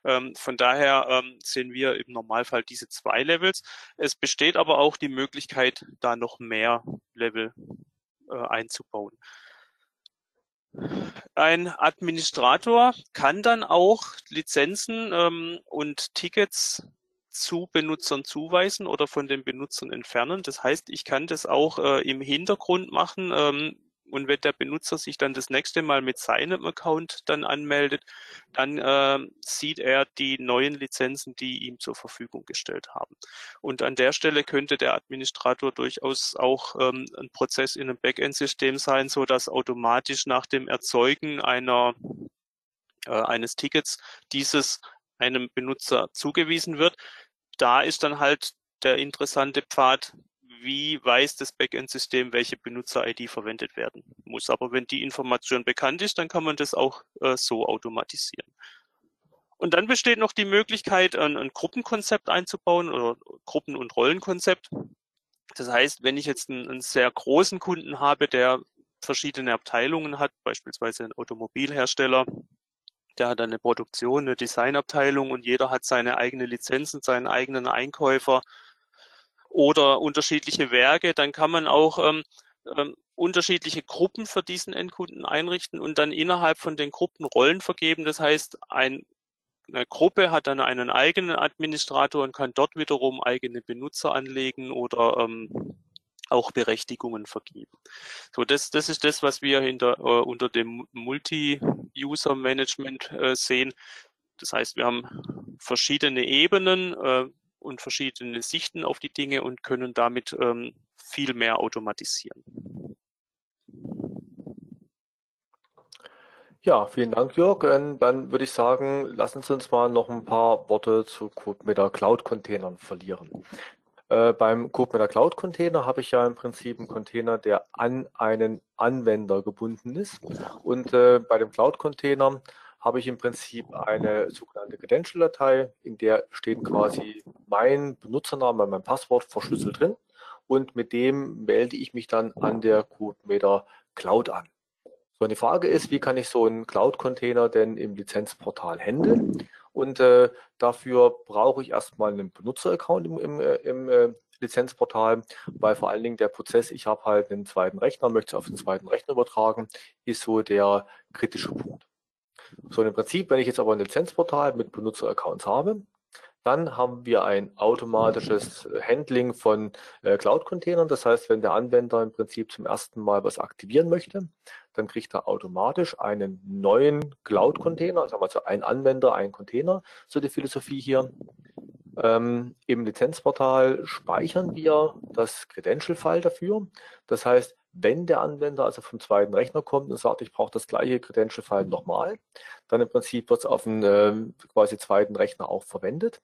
Ähm, von daher ähm, sehen wir im Normalfall diese zwei Levels. Es besteht aber auch die Möglichkeit, da noch mehr Level äh, einzubauen. Ein Administrator kann dann auch Lizenzen ähm, und Tickets zu Benutzern zuweisen oder von den Benutzern entfernen. Das heißt, ich kann das auch äh, im Hintergrund machen. Ähm, und wenn der Benutzer sich dann das nächste Mal mit seinem Account dann anmeldet, dann äh, sieht er die neuen Lizenzen, die ihm zur Verfügung gestellt haben. Und an der Stelle könnte der Administrator durchaus auch ähm, ein Prozess in einem Backend-System sein, so dass automatisch nach dem Erzeugen einer äh, eines Tickets dieses einem Benutzer zugewiesen wird. Da ist dann halt der interessante Pfad, wie weiß das Backend-System, welche Benutzer-ID verwendet werden muss. Aber wenn die Information bekannt ist, dann kann man das auch äh, so automatisieren. Und dann besteht noch die Möglichkeit, ein, ein Gruppenkonzept einzubauen oder Gruppen- und Rollenkonzept. Das heißt, wenn ich jetzt einen, einen sehr großen Kunden habe, der verschiedene Abteilungen hat, beispielsweise ein Automobilhersteller, der hat eine Produktion, eine Designabteilung und jeder hat seine eigene Lizenzen, seinen eigenen Einkäufer, oder unterschiedliche Werke, dann kann man auch ähm, ähm, unterschiedliche Gruppen für diesen Endkunden einrichten und dann innerhalb von den Gruppen Rollen vergeben. Das heißt, ein, eine Gruppe hat dann einen eigenen Administrator und kann dort wiederum eigene Benutzer anlegen oder ähm, auch Berechtigungen vergeben. So, das, das ist das, was wir hinter, äh, unter dem Multi-User-Management äh, sehen. Das heißt, wir haben verschiedene Ebenen. Äh, und verschiedene Sichten auf die Dinge und können damit ähm, viel mehr automatisieren. Ja, vielen Dank, Jörg. Und dann würde ich sagen, lassen Sie uns mal noch ein paar Worte zu CodeMeter Cloud-Containern verlieren. Äh, beim CodeMeter Cloud-Container habe ich ja im Prinzip einen Container, der an einen Anwender gebunden ist. Und äh, bei dem Cloud-Container habe ich im Prinzip eine sogenannte Credential-Datei, in der steht quasi mein Benutzername, mein Passwort verschlüsselt drin und mit dem melde ich mich dann an der CodeMeter Cloud an. So, die Frage ist, wie kann ich so einen Cloud-Container denn im Lizenzportal handeln? Und äh, dafür brauche ich erstmal einen Benutzeraccount im, im, äh, im äh, Lizenzportal, weil vor allen Dingen der Prozess, ich habe halt einen zweiten Rechner, möchte es auf den zweiten Rechner übertragen, ist so der kritische Punkt. So im Prinzip, wenn ich jetzt aber ein Lizenzportal mit Benutzeraccounts habe, dann haben wir ein automatisches Handling von äh, Cloud-Containern. Das heißt, wenn der Anwender im Prinzip zum ersten Mal was aktivieren möchte, dann kriegt er automatisch einen neuen Cloud-Container, sagen wir so ein Anwender, ein Container, so die Philosophie hier. Ähm, Im Lizenzportal speichern wir das Credential-File dafür. Das heißt, wenn der Anwender also vom zweiten Rechner kommt und sagt, ich brauche das gleiche Credential-File nochmal, dann im Prinzip wird es auf dem äh, quasi zweiten Rechner auch verwendet.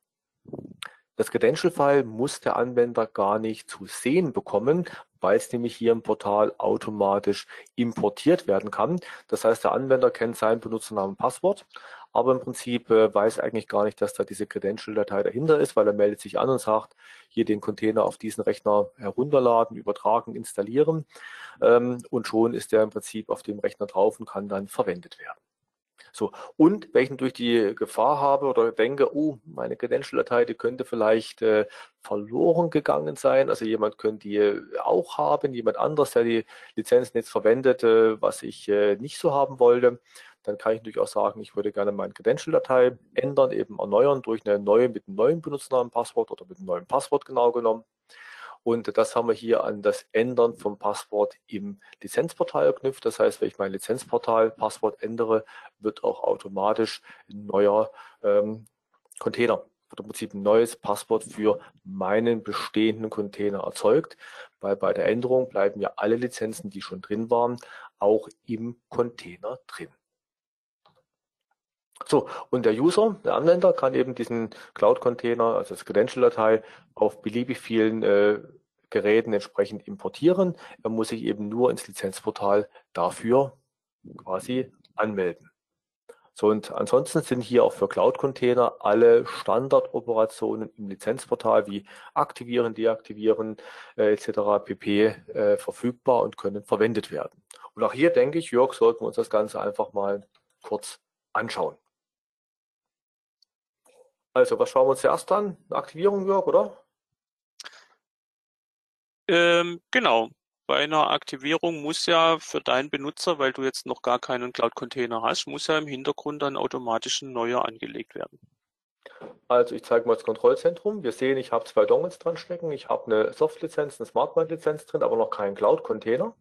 Das Credential-File muss der Anwender gar nicht zu sehen bekommen, weil es nämlich hier im Portal automatisch importiert werden kann. Das heißt, der Anwender kennt seinen Benutzernamen und Passwort, aber im Prinzip äh, weiß eigentlich gar nicht, dass da diese Credential-Datei dahinter ist, weil er meldet sich an und sagt, hier den Container auf diesen Rechner herunterladen, übertragen, installieren ähm, und schon ist der im Prinzip auf dem Rechner drauf und kann dann verwendet werden. So, und wenn ich natürlich die Gefahr habe oder denke, oh, meine Credential-Datei, die könnte vielleicht äh, verloren gegangen sein. Also jemand könnte die auch haben, jemand anders, der die Lizenzen jetzt verwendet, äh, was ich äh, nicht so haben wollte. Dann kann ich natürlich auch sagen, ich würde gerne meine Credential-Datei ändern, eben erneuern durch eine neue mit einem neuen Benutzernamen, Passwort oder mit einem neuen Passwort genau genommen. Und das haben wir hier an das Ändern vom Passwort im Lizenzportal geknüpft. Das heißt, wenn ich mein Lizenzportal Passwort ändere, wird auch automatisch ein neuer ähm, Container wird im Prinzip ein neues Passwort für meinen bestehenden Container erzeugt, weil bei der Änderung bleiben ja alle Lizenzen, die schon drin waren, auch im Container drin. So, und der User, der Anwender, kann eben diesen Cloud-Container, also das Credential-Datei, auf beliebig vielen äh, Geräten entsprechend importieren. Er muss sich eben nur ins Lizenzportal dafür quasi anmelden. So, und ansonsten sind hier auch für Cloud-Container alle Standardoperationen im Lizenzportal wie aktivieren, deaktivieren äh, etc. pp. Äh, verfügbar und können verwendet werden. Und auch hier denke ich, Jörg, sollten wir uns das Ganze einfach mal kurz anschauen. Also, was schauen wir uns zuerst an? Aktivierung, Jörg, oder? Ähm, genau. Bei einer Aktivierung muss ja für deinen Benutzer, weil du jetzt noch gar keinen Cloud-Container hast, muss ja im Hintergrund dann automatisch ein neuer angelegt werden. Also ich zeige mal das Kontrollzentrum. Wir sehen, ich habe zwei Dongles dran stecken. Ich habe eine Soft-Lizenz, eine Smart-Lizenz drin, aber noch keinen Cloud-Container.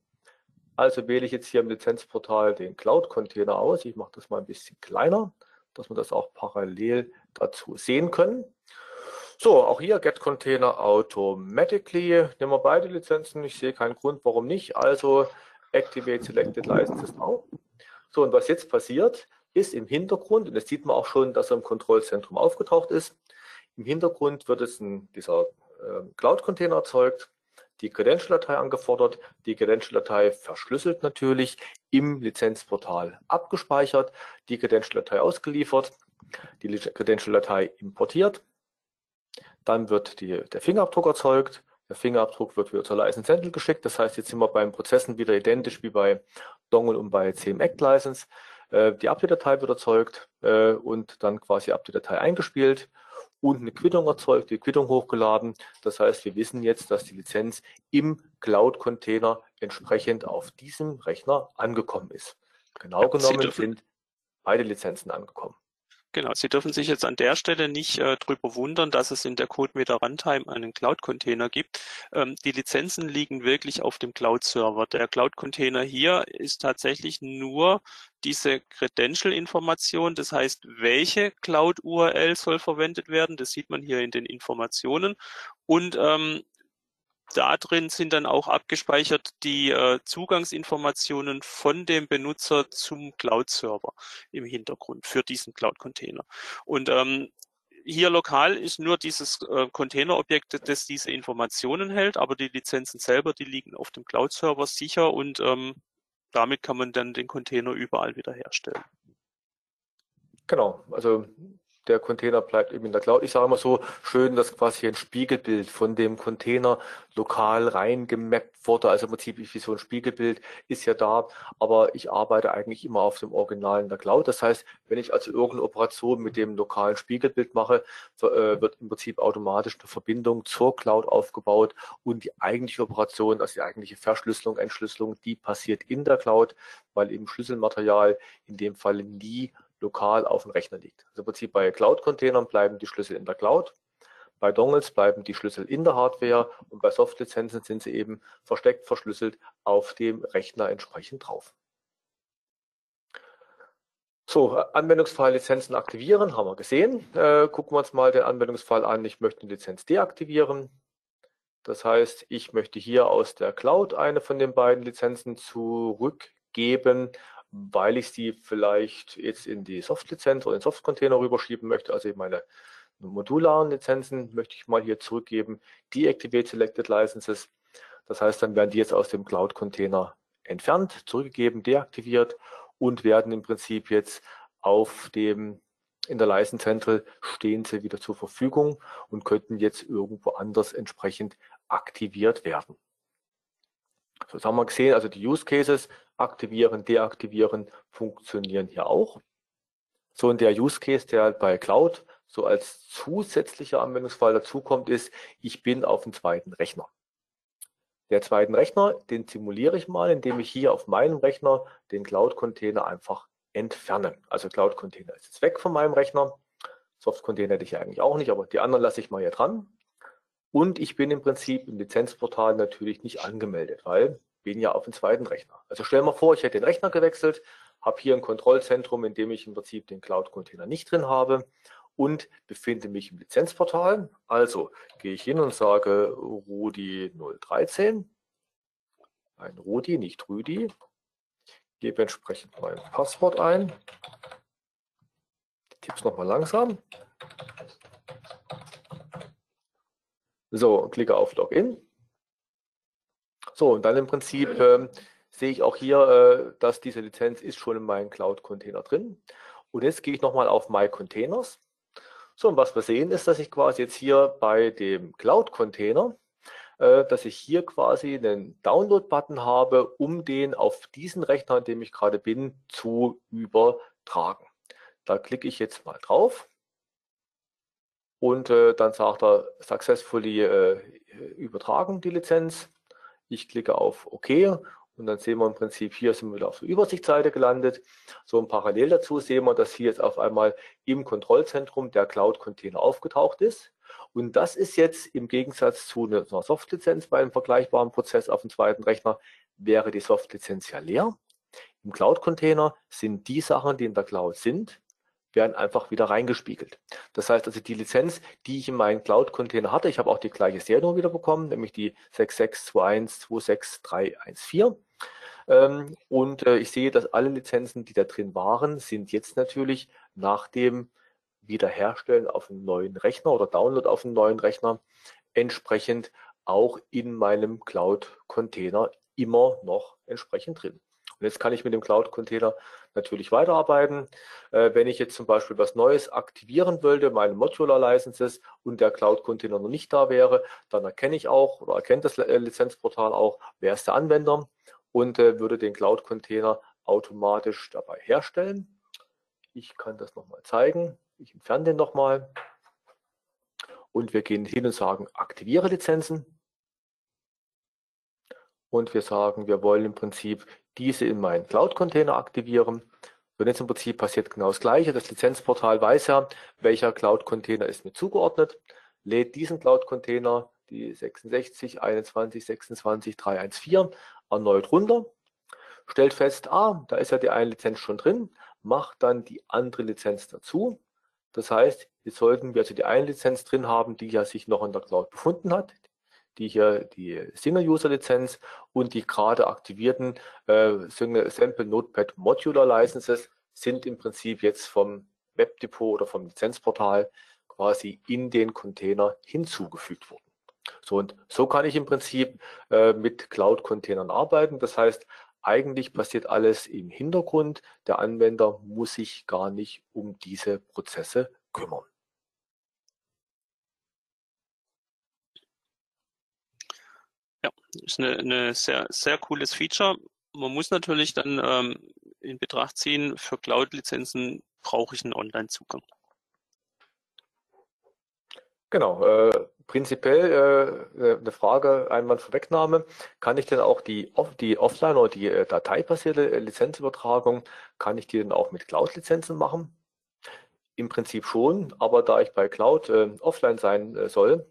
Also wähle ich jetzt hier im Lizenzportal den Cloud-Container aus. Ich mache das mal ein bisschen kleiner dass wir das auch parallel dazu sehen können. So, auch hier Get Container Automatically. Nehmen wir beide Lizenzen. Ich sehe keinen Grund, warum nicht. Also Activate Selected Licenses Now. So, und was jetzt passiert, ist im Hintergrund, und das sieht man auch schon, dass er im Kontrollzentrum aufgetaucht ist, im Hintergrund wird es ein, dieser äh, Cloud-Container erzeugt die Credential-Datei angefordert, die Credential-Datei verschlüsselt natürlich, im Lizenzportal abgespeichert, die Credential-Datei ausgeliefert, die Credential-Datei importiert, dann wird die, der Fingerabdruck erzeugt, der Fingerabdruck wird wieder zur License Handle geschickt, das heißt, jetzt sind wir beim Prozessen wieder identisch wie bei Dongle und bei CM Act License. Äh, die Update-Datei wird erzeugt äh, und dann quasi Update-Datei eingespielt und eine Quittung erzeugt, die Quittung hochgeladen. Das heißt, wir wissen jetzt, dass die Lizenz im Cloud-Container entsprechend auf diesem Rechner angekommen ist. Genau genommen sind beide Lizenzen angekommen. Genau, Sie dürfen sich jetzt an der Stelle nicht äh, drüber wundern, dass es in der CodeMeter Runtime einen Cloud-Container gibt. Ähm, die Lizenzen liegen wirklich auf dem Cloud-Server. Der Cloud-Container hier ist tatsächlich nur diese Credential-Information, das heißt, welche Cloud-URL soll verwendet werden, das sieht man hier in den Informationen. Und ähm, da drin sind dann auch abgespeichert die äh, Zugangsinformationen von dem Benutzer zum Cloud-Server im Hintergrund für diesen Cloud-Container. Und ähm, hier lokal ist nur dieses äh, Container-Objekt, das diese Informationen hält, aber die Lizenzen selber, die liegen auf dem Cloud-Server sicher und ähm, damit kann man dann den Container überall wieder herstellen. Genau, also der Container bleibt eben in der Cloud. Ich sage immer so schön, dass quasi ein Spiegelbild von dem Container lokal reingemappt wurde. Also im Prinzip wie so ein Spiegelbild ist ja da, aber ich arbeite eigentlich immer auf dem Original in der Cloud. Das heißt, wenn ich also irgendeine Operation mit dem lokalen Spiegelbild mache, äh, wird im Prinzip automatisch eine Verbindung zur Cloud aufgebaut und die eigentliche Operation, also die eigentliche Verschlüsselung, Entschlüsselung, die passiert in der Cloud, weil eben Schlüsselmaterial in dem Fall nie lokal auf dem Rechner liegt. Also im Prinzip bei Cloud-Containern bleiben die Schlüssel in der Cloud, bei Dongles bleiben die Schlüssel in der Hardware und bei Softlizenzen sind sie eben versteckt verschlüsselt auf dem Rechner entsprechend drauf. So, Anwendungsfall Lizenzen aktivieren, haben wir gesehen. Äh, gucken wir uns mal den Anwendungsfall an. Ich möchte eine Lizenz deaktivieren. Das heißt, ich möchte hier aus der Cloud eine von den beiden Lizenzen zurückgeben weil ich sie vielleicht jetzt in die Soft-Lizenz oder in den Soft-Container rüberschieben möchte, also meine modularen Lizenzen möchte ich mal hier zurückgeben, Deactivate Selected Licenses. Das heißt, dann werden die jetzt aus dem Cloud-Container entfernt, zurückgegeben, deaktiviert und werden im Prinzip jetzt auf dem in der License Central stehen sie wieder zur Verfügung und könnten jetzt irgendwo anders entsprechend aktiviert werden. So, das haben wir gesehen, also die Use Cases aktivieren, deaktivieren funktionieren hier auch. So und der Use Case, der bei Cloud so als zusätzlicher Anwendungsfall dazukommt, ist, ich bin auf dem zweiten Rechner. Der zweiten Rechner, den simuliere ich mal, indem ich hier auf meinem Rechner den Cloud-Container einfach entferne. Also Cloud-Container ist jetzt weg von meinem Rechner. Soft-Container hätte ich eigentlich auch nicht, aber die anderen lasse ich mal hier dran. Und ich bin im Prinzip im Lizenzportal natürlich nicht angemeldet, weil bin ja auf dem zweiten Rechner. Also stell mal vor, ich hätte den Rechner gewechselt, habe hier ein Kontrollzentrum, in dem ich im Prinzip den Cloud-Container nicht drin habe und befinde mich im Lizenzportal. Also gehe ich hin und sage Rudi 013, ein Rudi, nicht Rüdi, gebe entsprechend mein Passwort ein, tippe es nochmal langsam. So, klicke auf Login. So, und dann im Prinzip äh, sehe ich auch hier, äh, dass diese Lizenz ist schon in meinem Cloud-Container drin. Und jetzt gehe ich nochmal auf My Containers. So, und was wir sehen ist, dass ich quasi jetzt hier bei dem Cloud-Container, äh, dass ich hier quasi einen Download-Button habe, um den auf diesen Rechner, an dem ich gerade bin, zu übertragen. Da klicke ich jetzt mal drauf und äh, dann sagt er successfully äh, übertragen die Lizenz. Ich klicke auf OK und dann sehen wir im Prinzip, hier sind wir wieder auf der Übersichtsseite gelandet. So und parallel dazu sehen wir, dass hier jetzt auf einmal im Kontrollzentrum der Cloud-Container aufgetaucht ist. Und das ist jetzt im Gegensatz zu einer Soft-Lizenz bei einem vergleichbaren Prozess auf dem zweiten Rechner, wäre die Soft-Lizenz ja leer. Im Cloud-Container sind die Sachen, die in der Cloud sind, werden einfach wieder reingespiegelt. Das heißt also, die Lizenz, die ich in meinem Cloud-Container hatte, ich habe auch die gleiche Seriennummer wieder bekommen, nämlich die 662126314. Ähm, und äh, ich sehe, dass alle Lizenzen, die da drin waren, sind jetzt natürlich nach dem Wiederherstellen auf einem neuen Rechner oder Download auf einem neuen Rechner entsprechend auch in meinem Cloud-Container immer noch entsprechend drin. Und jetzt kann ich mit dem Cloud-Container natürlich weiterarbeiten. Äh, wenn ich jetzt zum Beispiel was Neues aktivieren wollte, meine Modular Licenses und der Cloud-Container noch nicht da wäre, dann erkenne ich auch oder erkennt das äh, Lizenzportal auch, wer ist der Anwender und äh, würde den Cloud-Container automatisch dabei herstellen. Ich kann das nochmal zeigen. Ich entferne den nochmal. Und wir gehen hin und sagen, aktiviere Lizenzen. Und wir sagen, wir wollen im Prinzip diese in meinen Cloud-Container aktivieren. Und jetzt im Prinzip passiert genau das Gleiche. Das Lizenzportal weiß ja, welcher Cloud-Container ist mir zugeordnet, lädt diesen Cloud-Container, die 66, 21, 26, 314, erneut runter, stellt fest, ah, da ist ja die eine Lizenz schon drin, macht dann die andere Lizenz dazu. Das heißt, jetzt sollten wir also die eine Lizenz drin haben, die ja sich noch in der Cloud befunden hat, die hier die Single-User-Lizenz und die gerade aktivierten äh, Sample Notepad Modular Licenses sind im Prinzip jetzt vom Webdepot oder vom Lizenzportal quasi in den Container hinzugefügt worden. So und so kann ich im Prinzip äh, mit Cloud-Containern arbeiten. Das heißt, eigentlich passiert alles im Hintergrund. Der Anwender muss sich gar nicht um diese Prozesse kümmern. Ja, ist eine, eine sehr, sehr cooles Feature. Man muss natürlich dann ähm, in Betracht ziehen, für Cloud-Lizenzen brauche ich einen Online-Zugang. Genau, äh, prinzipiell äh, eine Frage einmal Vorwegnahme. Kann ich denn auch die, die Offline- oder die äh, dateibasierte äh, Lizenzübertragung, kann ich die denn auch mit Cloud-Lizenzen machen? Im Prinzip schon, aber da ich bei Cloud äh, offline sein äh, soll,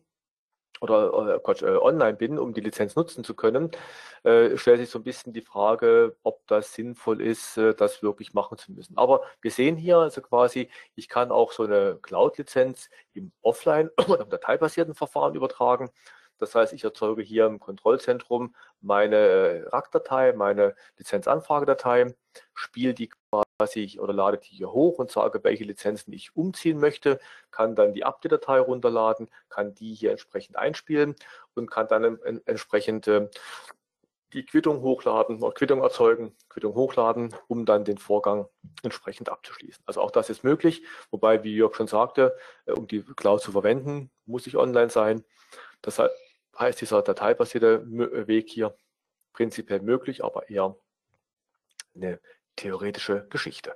oder äh, Quatsch, äh, online bin, um die Lizenz nutzen zu können, äh, stellt sich so ein bisschen die Frage, ob das sinnvoll ist, äh, das wirklich machen zu müssen. Aber wir sehen hier also quasi, ich kann auch so eine Cloud-Lizenz im Offline- oder im dateibasierten Verfahren übertragen. Das heißt, ich erzeuge hier im Kontrollzentrum meine äh, RAC-Datei, meine Lizenzanfragedatei, spiele die quasi oder lade die hier hoch und sage, welche Lizenzen ich umziehen möchte, kann dann die Update-Datei runterladen, kann die hier entsprechend einspielen und kann dann entsprechend äh, die Quittung hochladen Quittung erzeugen, Quittung hochladen, um dann den Vorgang entsprechend abzuschließen. Also auch das ist möglich, wobei, wie Jörg schon sagte, äh, um die Cloud zu verwenden, muss ich online sein. Das heißt, dieser dateibasierte Weg hier prinzipiell möglich, aber eher eine theoretische Geschichte.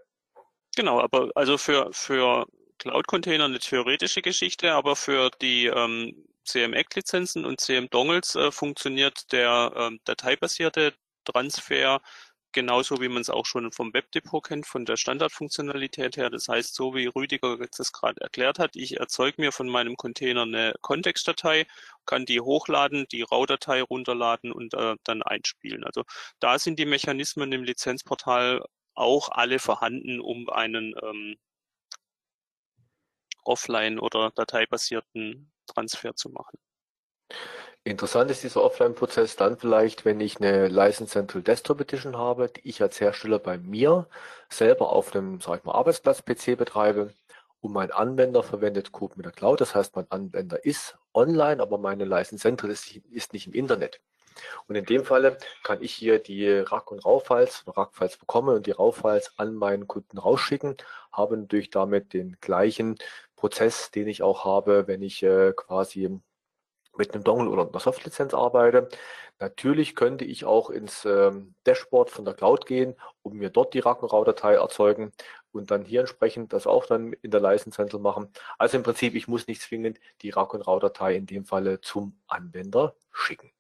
Genau, aber also für, für Cloud-Container eine theoretische Geschichte, aber für die ähm, CM-Act-Lizenzen und CM-Dongles äh, funktioniert der ähm, dateibasierte Transfer genauso wie man es auch schon vom Webdepot kennt, von der Standardfunktionalität her. Das heißt, so wie Rüdiger das gerade erklärt hat, ich erzeuge mir von meinem Container eine Kontextdatei, kann die hochladen, die RAW-Datei runterladen und äh, dann einspielen. Also da sind die Mechanismen im Lizenzportal auch alle vorhanden, um einen ähm, offline- oder dateibasierten Transfer zu machen. Interessant ist dieser Offline-Prozess dann vielleicht, wenn ich eine License Central Desktop Edition habe, die ich als Hersteller bei mir selber auf einem, sag ich mal, Arbeitsplatz-PC betreibe und mein Anwender verwendet Code mit der Cloud. Das heißt, mein Anwender ist online, aber meine License Central ist, ist nicht im Internet. Und in dem Falle kann ich hier die RAC und RAW-Files, RAC-Files bekommen und die RAW-Files an meinen Kunden rausschicken, habe natürlich damit den gleichen Prozess, den ich auch habe, wenn ich äh, quasi mit einem Dongle oder einer Softlizenz arbeite. Natürlich könnte ich auch ins ähm, Dashboard von der Cloud gehen und mir dort die RAW-Datei erzeugen und dann hier entsprechend das auch dann in der License Central machen. Also im Prinzip, ich muss nicht zwingend die RAW-Datei in dem Falle zum Anwender schicken.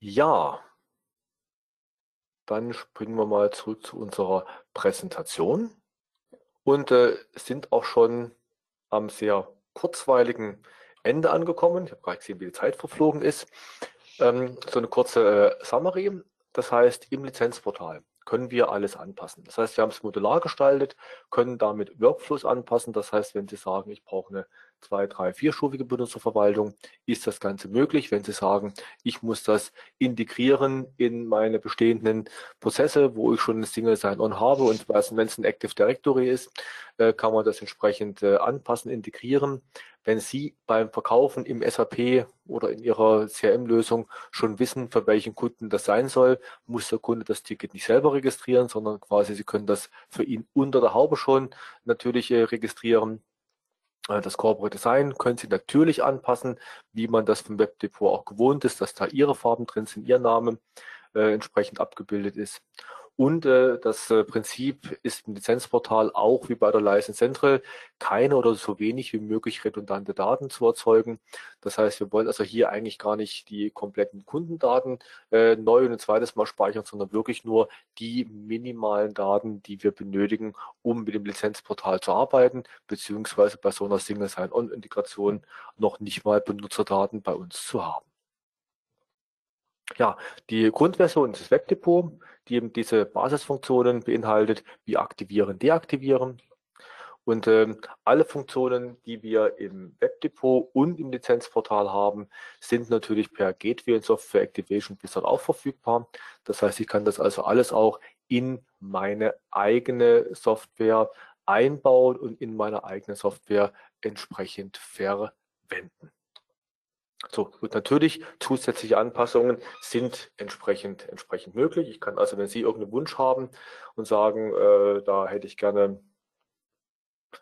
Ja, dann springen wir mal zurück zu unserer Präsentation und äh, sind auch schon am sehr kurzweiligen Ende angekommen. Ich habe gerade gesehen, wie die Zeit verflogen ist. Ähm, so eine kurze äh, Summary. Das heißt, im Lizenzportal können wir alles anpassen. Das heißt, wir haben es modular gestaltet, können damit Workflows anpassen. Das heißt, wenn Sie sagen, ich brauche eine zwei, drei, vierstufige Benutzerverwaltung, ist das Ganze möglich. Wenn Sie sagen, ich muss das integrieren in meine bestehenden Prozesse, wo ich schon ein Single Sign-On habe und wenn es ein Active Directory ist, äh, kann man das entsprechend äh, anpassen, integrieren. Wenn Sie beim Verkaufen im SAP oder in Ihrer CRM-Lösung schon wissen, für welchen Kunden das sein soll, muss der Kunde das Ticket nicht selber registrieren, sondern quasi Sie können das für ihn unter der Haube schon natürlich äh, registrieren. Äh, das Corporate Design können Sie natürlich anpassen, wie man das vom Webdepot auch gewohnt ist, dass da Ihre Farben drin sind, Ihr Name äh, entsprechend abgebildet ist. Und äh, das äh, Prinzip ist im Lizenzportal auch wie bei der License Central keine oder so wenig wie möglich redundante Daten zu erzeugen. Das heißt, wir wollen also hier eigentlich gar nicht die kompletten Kundendaten äh, neu und ein zweites Mal speichern, sondern wirklich nur die minimalen Daten, die wir benötigen, um mit dem Lizenzportal zu arbeiten, beziehungsweise bei so einer Single Sign-On-Integration noch nicht mal Benutzerdaten bei uns zu haben. Ja, die Grundversion ist das Webdepot, die eben diese Basisfunktionen beinhaltet, wie aktivieren, deaktivieren. Und ähm, alle Funktionen, die wir im Webdepot und im Lizenzportal haben, sind natürlich per Gateway und Software Activation Wizard auch verfügbar. Das heißt, ich kann das also alles auch in meine eigene Software einbauen und in meiner eigenen Software entsprechend verwenden. So, und natürlich zusätzliche Anpassungen sind entsprechend, entsprechend möglich. Ich kann also, wenn Sie irgendeinen Wunsch haben und sagen, äh, da hätte ich gerne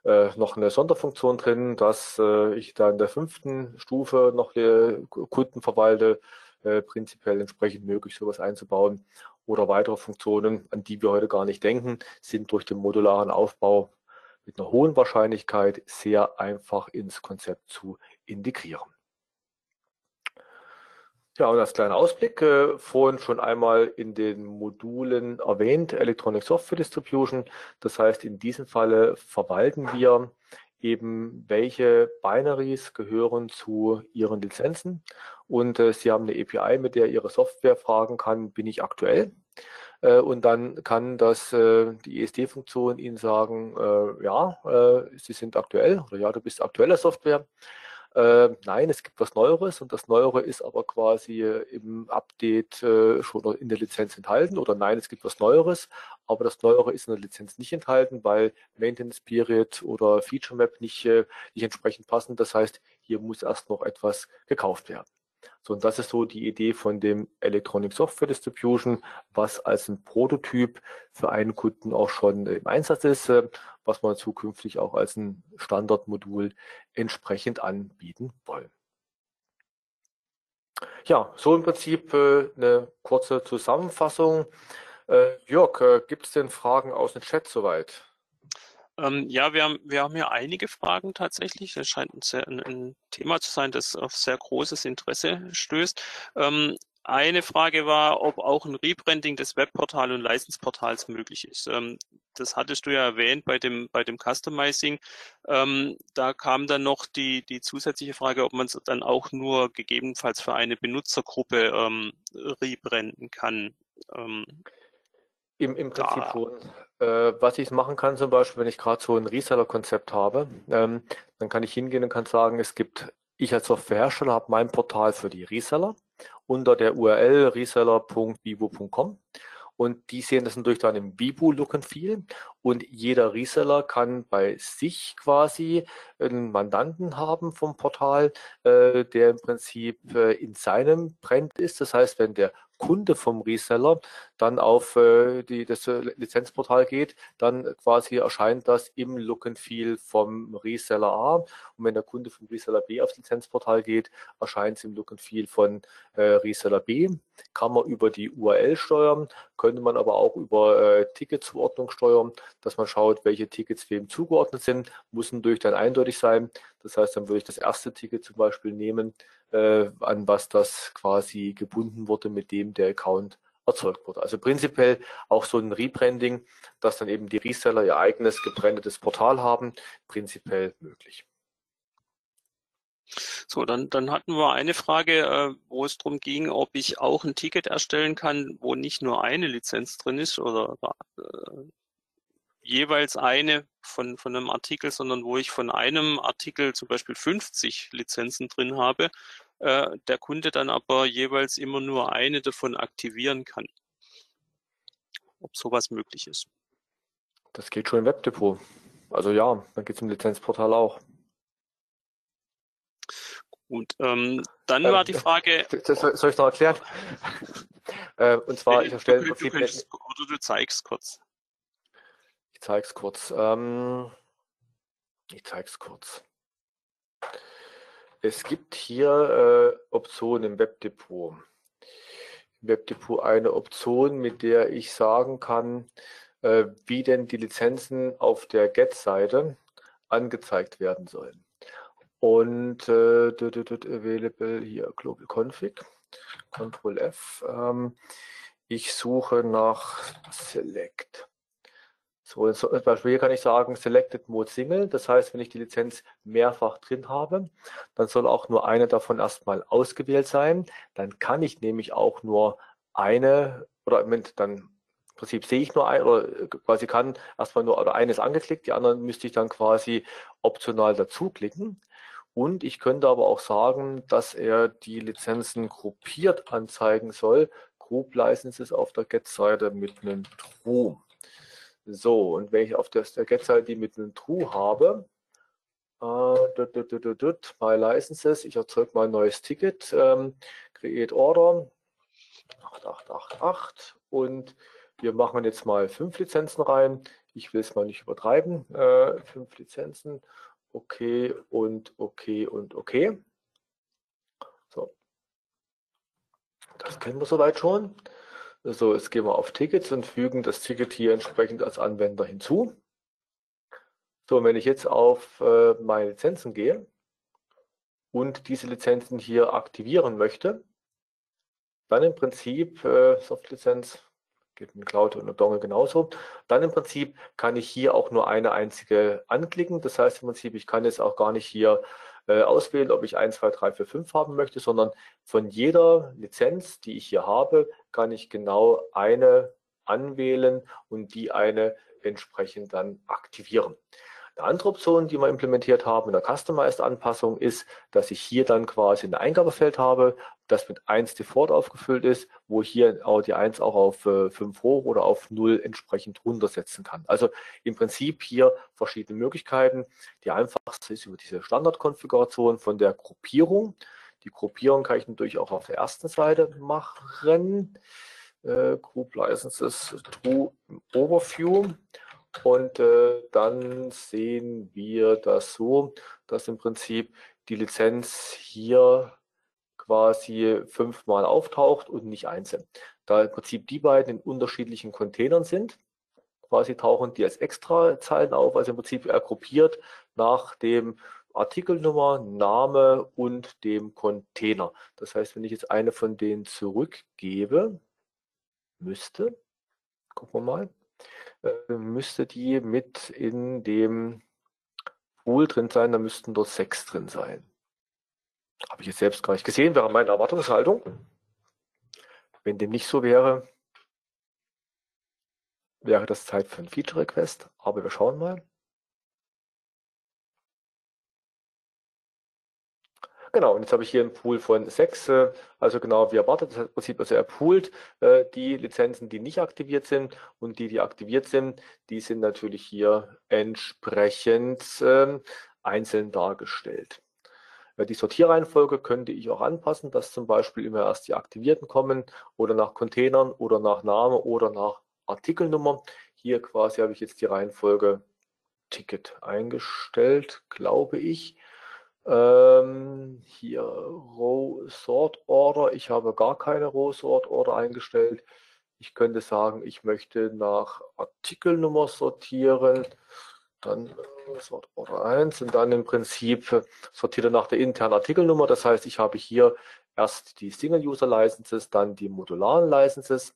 äh, noch eine Sonderfunktion drin, dass äh, ich da in der fünften Stufe noch die Kunden verwalte, äh, prinzipiell entsprechend möglich, sowas einzubauen. Oder weitere Funktionen, an die wir heute gar nicht denken, sind durch den modularen Aufbau mit einer hohen Wahrscheinlichkeit sehr einfach ins Konzept zu integrieren. Ja, und als kleiner Ausblick, äh, vorhin schon einmal in den Modulen erwähnt, Electronic Software Distribution. Das heißt, in diesem Falle verwalten wir eben, welche Binaries gehören zu Ihren Lizenzen. Und äh, Sie haben eine API, mit der Ihre Software fragen kann, bin ich aktuell? Äh, und dann kann das äh, die ESD-Funktion Ihnen sagen, äh, ja, Sie sind aktuell oder ja, du bist aktueller Software. Äh, nein, es gibt was Neueres und das Neuere ist aber quasi äh, im Update äh, schon in der Lizenz enthalten oder nein, es gibt was Neueres, aber das Neuere ist in der Lizenz nicht enthalten, weil Maintenance Period oder Feature Map nicht, äh, nicht entsprechend passen. Das heißt, hier muss erst noch etwas gekauft werden. So, und das ist so die Idee von dem Electronic Software Distribution, was als ein Prototyp für einen Kunden auch schon im Einsatz ist, äh, was man zukünftig auch als ein Standardmodul entsprechend anbieten wollen. Ja, so im Prinzip äh, eine kurze Zusammenfassung. Äh, Jörg, gibt es denn Fragen aus dem Chat soweit? Ähm, ja, wir haben, wir haben hier einige Fragen tatsächlich. Es scheint ein, sehr, ein, ein, Thema zu sein, das auf sehr großes Interesse stößt. Ähm, eine Frage war, ob auch ein Rebranding des Webportals und Licensportals möglich ist. Ähm, das hattest du ja erwähnt bei dem, bei dem Customizing. Ähm, da kam dann noch die, die zusätzliche Frage, ob man es dann auch nur gegebenenfalls für eine Benutzergruppe ähm, rebranden kann. Im, Im Prinzip schon. Äh, was ich machen kann, zum Beispiel, wenn ich gerade so ein Reseller-Konzept habe, ähm, dann kann ich hingehen und kann sagen, es gibt, ich als Softwarehersteller habe mein Portal für die Reseller unter der URL reseller.vivo.com und die sehen das natürlich dann im Vivo Look and Feel und jeder Reseller kann bei sich quasi einen Mandanten haben vom Portal, äh, der im Prinzip äh, in seinem Brand ist. Das heißt, wenn der Kunde vom Reseller dann auf äh, die, das äh, Lizenzportal geht, dann quasi erscheint das im Look and Feel vom Reseller A. Und wenn der Kunde vom Reseller B aufs Lizenzportal geht, erscheint es im Look and Feel von äh, Reseller B. Kann man über die URL steuern, könnte man aber auch über äh, Ticketzuordnung steuern, dass man schaut, welche Tickets wem zugeordnet sind, muss natürlich dann eindeutig sein. Das heißt, dann würde ich das erste Ticket zum Beispiel nehmen, äh, an was das quasi gebunden wurde, mit dem der Account erzeugt wurde. Also prinzipiell auch so ein Rebranding, dass dann eben die Reseller ihr eigenes gebrandetes Portal haben, prinzipiell möglich. So, dann, dann hatten wir eine Frage, äh, wo es darum ging, ob ich auch ein Ticket erstellen kann, wo nicht nur eine Lizenz drin ist oder äh, jeweils eine von, von einem Artikel, sondern wo ich von einem Artikel zum Beispiel 50 Lizenzen drin habe, äh, der Kunde dann aber jeweils immer nur eine davon aktivieren kann. Ob sowas möglich ist. Das geht schon im Webdepot. Also ja, dann geht es im Lizenzportal auch. Gut, ähm, dann ähm, war die Frage. Das, soll ich noch erklären? äh, und zwar, ich erstelle du, könntest, oder du zeigst kurz. Ich zeige es kurz. Ähm, ich zeige es kurz. Es gibt hier äh, Optionen im Webdepot. Im Webdepot eine Option, mit der ich sagen kann, äh, wie denn die Lizenzen auf der Get-Seite angezeigt werden sollen. Und äh, available hier Global Config, Control F. Ähm, ich suche nach Select. So, zum Beispiel hier kann ich sagen Selected Mode Single. Das heißt, wenn ich die Lizenz mehrfach drin habe, dann soll auch nur eine davon erstmal ausgewählt sein. Dann kann ich nämlich auch nur eine oder dann im Prinzip sehe ich nur ein oder quasi kann erstmal nur oder eines angeklickt, die anderen müsste ich dann quasi optional dazu klicken. Und ich könnte aber auch sagen, dass er die Lizenzen gruppiert anzeigen soll. Group Licenses auf der Get-Seite mit einem True. So, und wenn ich auf der, die mit einem True habe, äh, My Licenses, ich erzeuge mal ein neues Ticket, ähm, Create Order 8888 und wir machen jetzt mal fünf Lizenzen rein. Ich will es mal nicht übertreiben. Äh, fünf Lizenzen. Okay und okay und okay. So. Das kennen wir soweit schon. So, jetzt gehen wir auf Tickets und fügen das Ticket hier entsprechend als Anwender hinzu. So, wenn ich jetzt auf äh, meine Lizenzen gehe und diese Lizenzen hier aktivieren möchte, dann im Prinzip äh, Softlizenz geht mit Cloud und Dongle genauso. Dann im Prinzip kann ich hier auch nur eine einzige anklicken. Das heißt im Prinzip, ich kann jetzt auch gar nicht hier äh, auswählen, ob ich 1, 2, 3, 4, 5 haben möchte, sondern von jeder Lizenz, die ich hier habe, kann ich genau eine anwählen und die eine entsprechend dann aktivieren. Eine andere Option, die wir implementiert haben in der Customized-Anpassung, ist, dass ich hier dann quasi ein Eingabefeld habe, das mit 1 Default aufgefüllt ist, wo ich hier die 1 auch auf 5 äh, hoch oder auf 0 entsprechend runtersetzen kann. Also im Prinzip hier verschiedene Möglichkeiten. Die einfachste ist über diese Standardkonfiguration von der Gruppierung. Die Gruppierung kann ich natürlich auch auf der ersten Seite machen. Äh, Group Licenses True Overview. Und äh, dann sehen wir das so, dass im Prinzip die Lizenz hier quasi fünfmal auftaucht und nicht einzeln. Da im Prinzip die beiden in unterschiedlichen Containern sind, quasi tauchen die als Extra-Zeilen auf, also im Prinzip er gruppiert nach dem Artikelnummer, Name und dem Container. Das heißt, wenn ich jetzt eine von denen zurückgebe, müsste, gucken wir mal, müsste die mit in dem Pool drin sein, da müssten dort sechs drin sein. Habe ich jetzt selbst gar nicht gesehen, wäre meine Erwartungshaltung. Wenn dem nicht so wäre, wäre das Zeit für ein Feature Request, aber wir schauen mal. Genau, und jetzt habe ich hier einen Pool von sechs, äh, also genau wie erwartet. Das heißt im Prinzip, also er poolt äh, die Lizenzen, die nicht aktiviert sind und die, die aktiviert sind, die sind natürlich hier entsprechend äh, einzeln dargestellt. Äh, die Sortierreihenfolge könnte ich auch anpassen, dass zum Beispiel immer erst die Aktivierten kommen oder nach Containern oder nach Name oder nach Artikelnummer. Hier quasi habe ich jetzt die Reihenfolge Ticket eingestellt, glaube ich. Ähm, hier Row Sort Order. Ich habe gar keine Row Sort Order eingestellt. Ich könnte sagen, ich möchte nach Artikelnummer sortieren. Dann äh, Sort Order 1 und dann im Prinzip äh, sortiert er nach der internen Artikelnummer. Das heißt, ich habe hier erst die Single User Licenses, dann die modularen Licenses.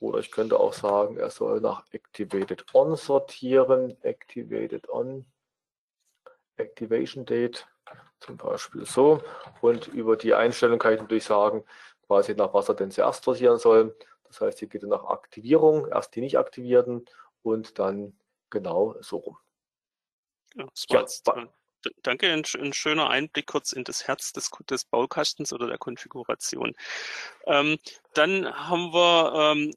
Oder ich könnte auch sagen, er soll nach Activated On sortieren. Activated On. Activation Date zum Beispiel so. Und über die Einstellung kann ich natürlich sagen, quasi nach was er denn zuerst sortieren soll. Das heißt, hier geht er nach Aktivierung, erst die nicht aktivierten und dann genau so rum. Ja, ja, äh, danke, ein, ein, schöner Einblick kurz in das Herz des, des Baukastens oder der Konfiguration. Ähm, dann haben wir ähm,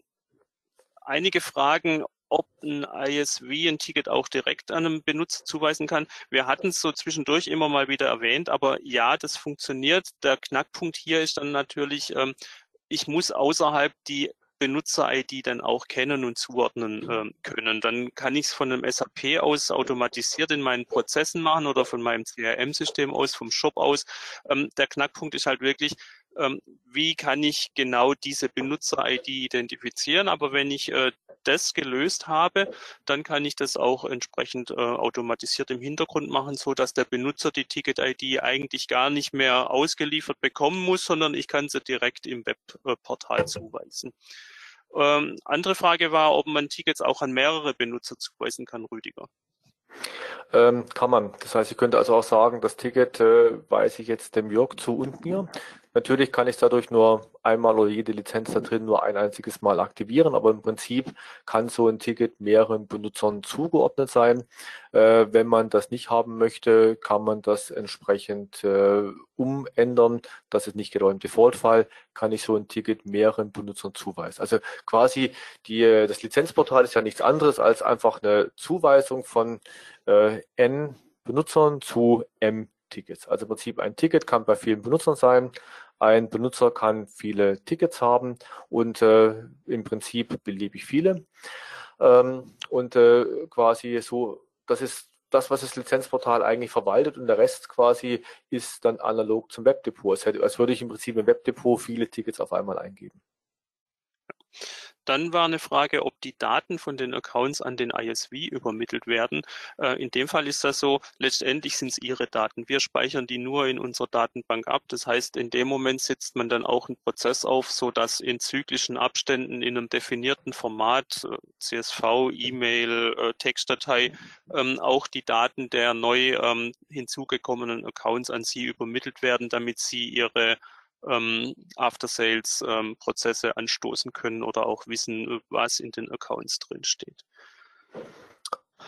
einige Fragen, ob ein ISV ein Ticket auch direkt an einem Benutzer zuweisen kann. Wir hatten es so zwischendurch immer mal wieder erwähnt, aber ja, das funktioniert. Der Knackpunkt hier ist dann natürlich, ähm, ich muss außerhalb die Benutzer-ID dann auch kennen und zuordnen äh, können. Dann kann ich es von einem SAP aus automatisiert in meinen Prozessen machen oder von meinem CRM-System aus, vom Shop aus. Ähm, der Knackpunkt ist halt wirklich, wie kann ich genau diese Benutzer-ID identifizieren. Aber wenn ich äh, das gelöst habe, dann kann ich das auch entsprechend äh, automatisiert im Hintergrund machen, so dass der Benutzer die Ticket-ID eigentlich gar nicht mehr ausgeliefert bekommen muss, sondern ich kann sie direkt im Webportal zuweisen. Ähm, andere Frage war, ob man Tickets auch an mehrere Benutzer zuweisen kann, Rüdiger. Ähm, kann man. Das heißt, ich könnte also auch sagen, das Ticket äh, weise ich jetzt dem Jörg zu und mir. Natürlich kann ich dadurch nur einmal oder jede Lizenz da drin nur ein einziges Mal aktivieren, aber im Prinzip kann so ein Ticket mehreren Benutzern zugeordnet sein. Äh, wenn man das nicht haben möchte, kann man das entsprechend äh, umändern. Das ist nicht genau im Default-Fall, kann ich so ein Ticket mehreren Benutzern zuweisen. Also quasi die, das Lizenzportal ist ja nichts anderes als einfach eine Zuweisung von äh, N Benutzern zu M Tickets. Also im Prinzip ein Ticket kann bei vielen Benutzern sein. Ein Benutzer kann viele Tickets haben und äh, im Prinzip beliebig viele. Ähm, und äh, quasi so, das ist das, was das Lizenzportal eigentlich verwaltet und der Rest quasi ist dann analog zum Webdepot. Als, würde ich im Prinzip im Webdepot viele Tickets auf einmal eingeben. Dann war eine Frage, ob die Daten von den Accounts an den ISV übermittelt werden. Äh, in dem Fall ist das so, letztendlich sind es Ihre Daten. Wir speichern die nur in unserer Datenbank ab. Das heißt, in dem Moment setzt man dann auch einen Prozess auf, so dass in zyklischen Abständen in einem definierten Format, äh, CSV, E-Mail, äh, Textdatei, ähm, auch die Daten der neu ähm, hinzugekommenen Accounts an Sie übermittelt werden, damit Sie Ihre ähm, After-Sales-Prozesse ähm, anstoßen können oder auch wissen, was in den Accounts drin steht.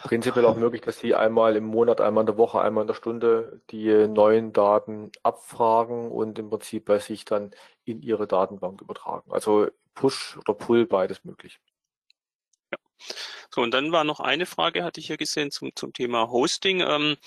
Prinzipiell auch möglich, dass Sie einmal im Monat, einmal in der Woche, einmal in der Stunde die neuen Daten abfragen und im Prinzip bei sich dann in Ihre Datenbank übertragen. Also Push oder Pull, beides möglich. Ja. So, und dann war noch eine Frage, hatte ich hier gesehen, zum, zum Thema Hosting. Ähm,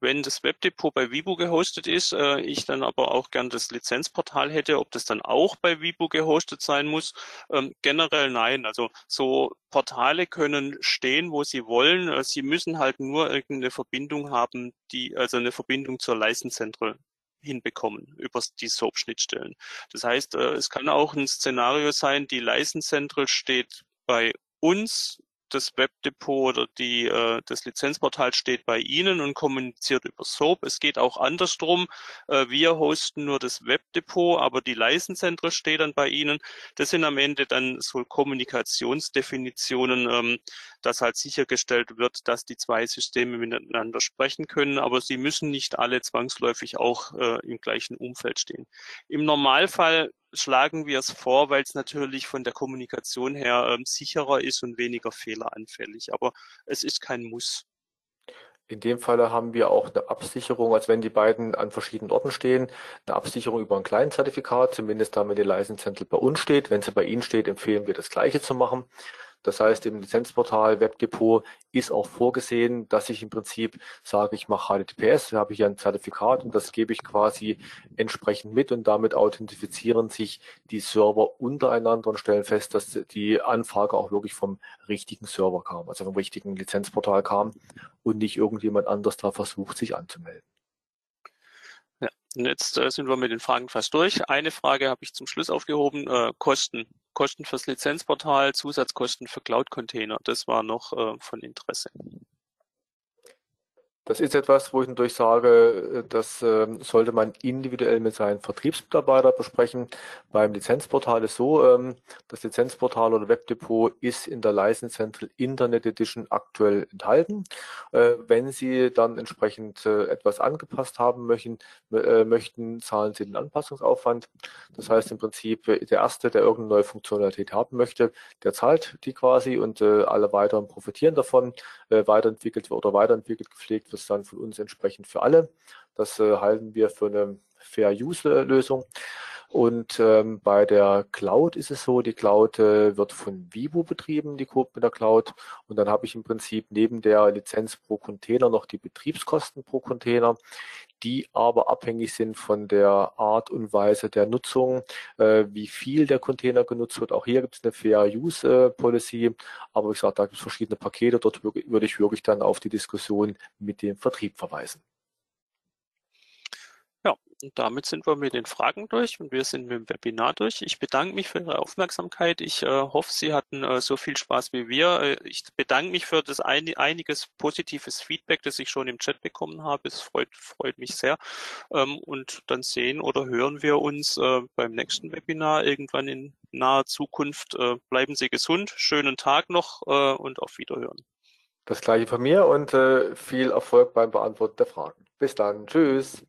wenn das Webdepot bei Vibo gehostet ist, äh, ich dann aber auch gern das Lizenzportal hätte, ob das dann auch bei Vibo gehostet sein muss. Ähm, generell nein. Also so Portale können stehen, wo sie wollen. Äh, sie müssen halt nur irgendeine Verbindung haben, die, also eine Verbindung zur Leistenzentrum hinbekommen über die SOAP-Schnittstellen. Das heißt, äh, es kann auch ein Szenario sein, die License Central steht bei uns das Webdepot oder die, äh, das Lizenzportal steht bei Ihnen und kommuniziert über SOAP. Es geht auch andersrum. Äh, wir hosten nur das Webdepot, aber die Leistenzentren steht dann bei Ihnen. Das sind am Ende dann so Kommunikationsdefinitionen, ähm, dass halt sichergestellt wird, dass die zwei Systeme miteinander sprechen können, aber sie müssen nicht alle zwangsläufig auch äh, im gleichen Umfeld stehen. Im Normalfall schlagen wir es vor, weil es natürlich von der Kommunikation her ähm, sicherer ist und weniger fehleranfällig. Aber es ist kein Muss. In dem Falle haben wir auch eine Absicherung, als wenn die beiden an verschiedenen Orten stehen, eine Absicherung über ein Client-Zertifikat, zumindest da, wenn die License Central bei uns steht. Wenn sie bei Ihnen steht, empfehlen wir das Gleiche zu machen. Das heißt, im Lizenzportal Webdepot ist auch vorgesehen, dass ich im Prinzip sage, ich mache HTTPS, da habe ich ein Zertifikat und das gebe ich quasi entsprechend mit und damit authentifizieren sich die Server untereinander und stellen fest, dass die Anfrage auch wirklich vom richtigen Server kam, also vom richtigen Lizenzportal kam und nicht irgendjemand anders da versucht, sich anzumelden. Ja, und jetzt äh, sind wir mit den Fragen fast durch. Eine Frage habe ich zum Schluss aufgehoben, äh, Kosten. Kosten fürs Lizenzportal, Zusatzkosten für Cloud-Container. Das war noch äh, von Interesse. Das ist etwas, wo ich natürlich sage, äh, das ähm, sollte man individuell mit seinen Vertriebsmitarbeitern besprechen. Beim Lizenzportal ist so, ähm, das Lizenzportal oder Webdepot ist in der License Central Internet Edition aktuell enthalten. Äh, wenn Sie dann entsprechend äh, etwas angepasst haben möchten, möchten, zahlen Sie den Anpassungsaufwand. Das heißt im Prinzip, der Erste, der irgendeine neue Funktionalität haben möchte, der zahlt die quasi und alle weiteren profitieren davon, weiterentwickelt oder weiterentwickelt, gepflegt es dann von uns entsprechend für alle. Das äh, halten wir für eine Fair-Use-Lösung. Und ähm, bei der Cloud ist es so, die Cloud äh, wird von Vivo betrieben, die Code mit der Cloud. Und dann habe ich im Prinzip neben der Lizenz pro Container noch die Betriebskosten pro Container, die aber abhängig sind von der Art und Weise der Nutzung, äh, wie viel der Container genutzt wird. Auch hier gibt es eine Fair Use äh, Policy, aber ich sage, da gibt es verschiedene Pakete. Dort würde ich wirklich dann auf die Diskussion mit dem Vertrieb verweisen. Und damit sind wir mit den Fragen durch und wir sind mit dem Webinar durch. Ich bedanke mich für Ihre Aufmerksamkeit. Ich äh, hoffe, Sie hatten äh, so viel Spaß wie wir. Äh, ich bedanke mich für das ein, einiges positives Feedback, das ich schon im Chat bekommen habe. Es freut, freut mich sehr. Ähm, und dann sehen oder hören wir uns äh, beim nächsten Webinar irgendwann in naher Zukunft. Äh, bleiben Sie gesund, schönen Tag noch äh, und auf Wiederhören. Das gleiche von mir und viel Erfolg beim Beantworten der Fragen. Bis dann. Tschüss.